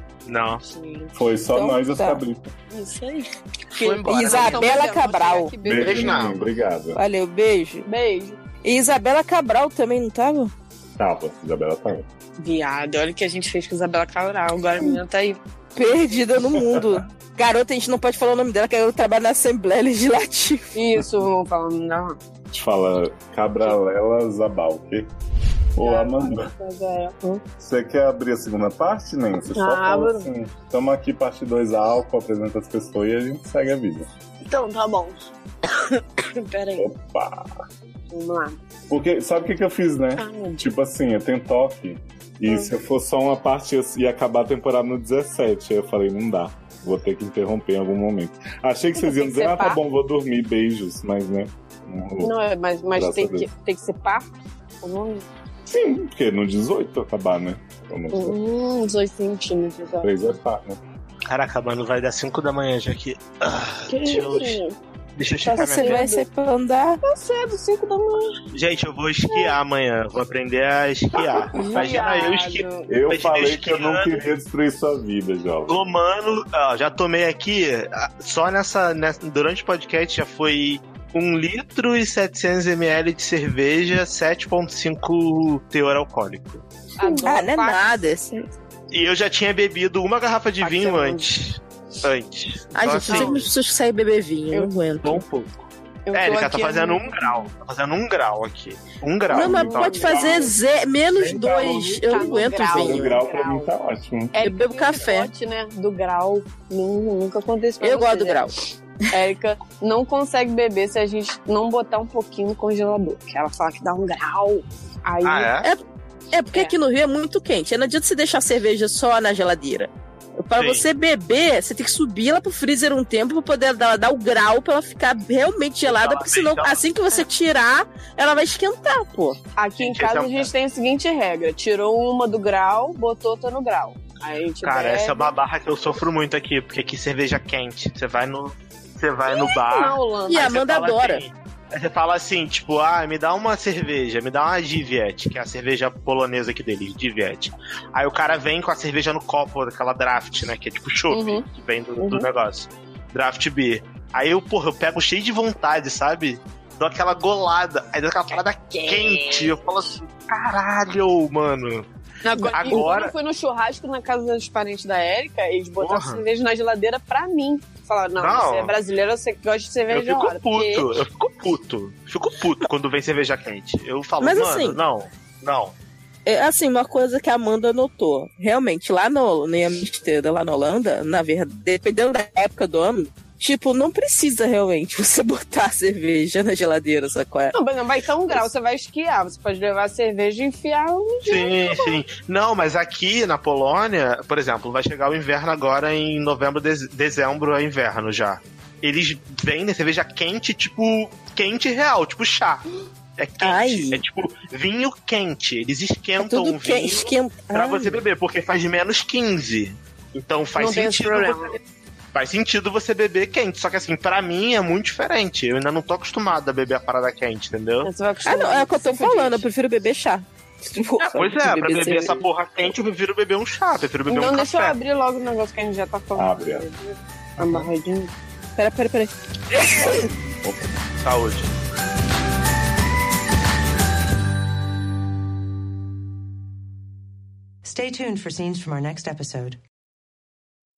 Foi só Então nós as tá. cabritas. Isso aí. Foi embora. Isabela Cabral. Beijo, Beijo, não. Obrigado. Valeu, beijo. Beijo. E Isabela Cabral também, não tava? Tava, Isabela tava. Viado, olha o que a gente fez com Isabela Cabral. Agora a menina tá aí. Perdida no mundo. Garota, a gente não pode falar o nome dela, que ela trabalha na Assembleia Legislativa. Isso, vamos falando não. A gente fala Cabralela Zabal, ok? Ô, Amanda, você quer abrir a segunda parte, nem? Você só fala Abro. assim, estamos aqui, parte 2 álcool, apresenta as pessoas e a gente segue a vida. Então, tá bom. Pera aí, Opa! vamos lá. Porque, sabe o que, que eu fiz, né? Ah. Tipo assim, eu tenho toque. E Hum. se eu for só uma parte, ia acabar a temporada no 17. Aí eu falei, não dá. Vou ter que interromper em algum momento. Achei que vocês iam dizer, ah, tá bom, vou dormir, beijos. Mas, né? Não. Não, é, mas, mas Graças tem, que, tem que ser par? O nome? Sim, porque no 18 acabar, né? Hum, 18 centímetros. ó. 3 é par, né? Caraca, mano, vai dar 5 da manhã já aqui. Ah, Que deixa, eu, isso? deixa eu Tá checar minha Você vai ser pra andar. Tá cedo, 5 da manhã. Gente, eu vou esquiar amanhã. Vou aprender a esquiar. Imagina eu esqui... Viado. Eu falei que eu não esquiando- queria destruir sua vida, jovem. Tomando. Ó, já tomei aqui. ah, Só nessa, nessa. Durante o podcast já foi 1 litro e 700 ml de cerveja, 7,5 teor alcoólico. Adoro Ah, não é nada. Esse... E eu já tinha bebido uma garrafa de vinho antes. Antes. Ai, Então, gente, não sei como as pessoas que saem beber vinho, eu não aguento. Um pouco. Eu É, ele tá fazendo um grau. Tá fazendo um grau aqui. Um grau. Não, mas Então, pode fazer ze- menos Sem dois. Eu Tá não aguento grau. O vinho. grau pra mim tá ótimo. É Eu bebo café. Pote, né, do grau. Nun- Nunca aconteceu pra Eu gosto do grau. né? Érica não consegue beber se a gente não botar um pouquinho no congelador. Que ela fala que dá um grau. Aí Ah, é? É porque É. aqui no Rio é muito quente. Não adianta você deixar a cerveja só na geladeira. Pra Sim. você beber, você tem que subir ela pro freezer um tempo pra poder dar, dar o grau pra ela ficar realmente gelada, Ela porque senão, assim que você tirar, ela vai esquentar, pô. aqui em casa é a gente tem a seguinte regra: tirou uma do grau, botou outra no grau. Aí a gente Cara, bebe. essa é uma barra que eu sofro muito aqui, porque aqui cerveja quente. Você vai no. Você vai no bar. E a Amanda fala adora. assim- aí você fala assim, tipo, ah, me dá uma cerveja, me dá uma Diviet, que é a cerveja polonesa aqui deles, Diviet. Aí o cara vem com a cerveja no copo, aquela draft, né? Que é tipo chopp, Uhum. que vem do, do Uhum. negócio. Draft beer. Aí eu, porra, eu pego cheio de vontade, sabe? Dou aquela golada, aí dou aquela parada quente. Eu falo assim, caralho, mano. Agora, Agora- fui no churrasco na casa dos parentes da Érica, eles botaram cerveja na geladeira pra mim. Falaram, não, Não. você é brasileiro, você gosta de Eu cerveja fico gelada. porque- puto, eu fico puto. Fico puto quando vem cerveja quente. Eu falo, Mas mano, assim- não, não. É, assim, uma coisa que a Amanda notou. Realmente, lá no, em Amsterdã, lá na Holanda, na verdade, dependendo da época do ano, tipo, não precisa realmente você botar a cerveja na geladeira, sacou? É? Não, mas não vai ter um grau, você vai esquiar. Você pode levar a cerveja e enfiar um Sim, sim. Não, mas aqui na Polônia, por exemplo, vai chegar o inverno agora em novembro, dez- dezembro é inverno já. Eles vendem cerveja quente, tipo, quente real, tipo chá. É quente. Ai. É tipo vinho quente. Eles É esquentam tudo o que vinho esquenta. pra você beber, porque faz menos 15. Então faz Não sentido você Faz sentido você beber quente, só que assim, pra mim é muito diferente. Eu ainda não tô acostumado a beber a parada quente, entendeu? Você vai Ah, não, é o que eu tô falando, eu prefiro beber chá. Ah, pois é, pra beber cerveja. essa porra quente, eu prefiro beber um chá, prefiro beber Então um deixa eu café. abrir logo o negócio que a gente já tá falando. Abre, abre. Amarradinho. Pera, pera, pera. Saúde. Stay tuned for scenes from our next episode.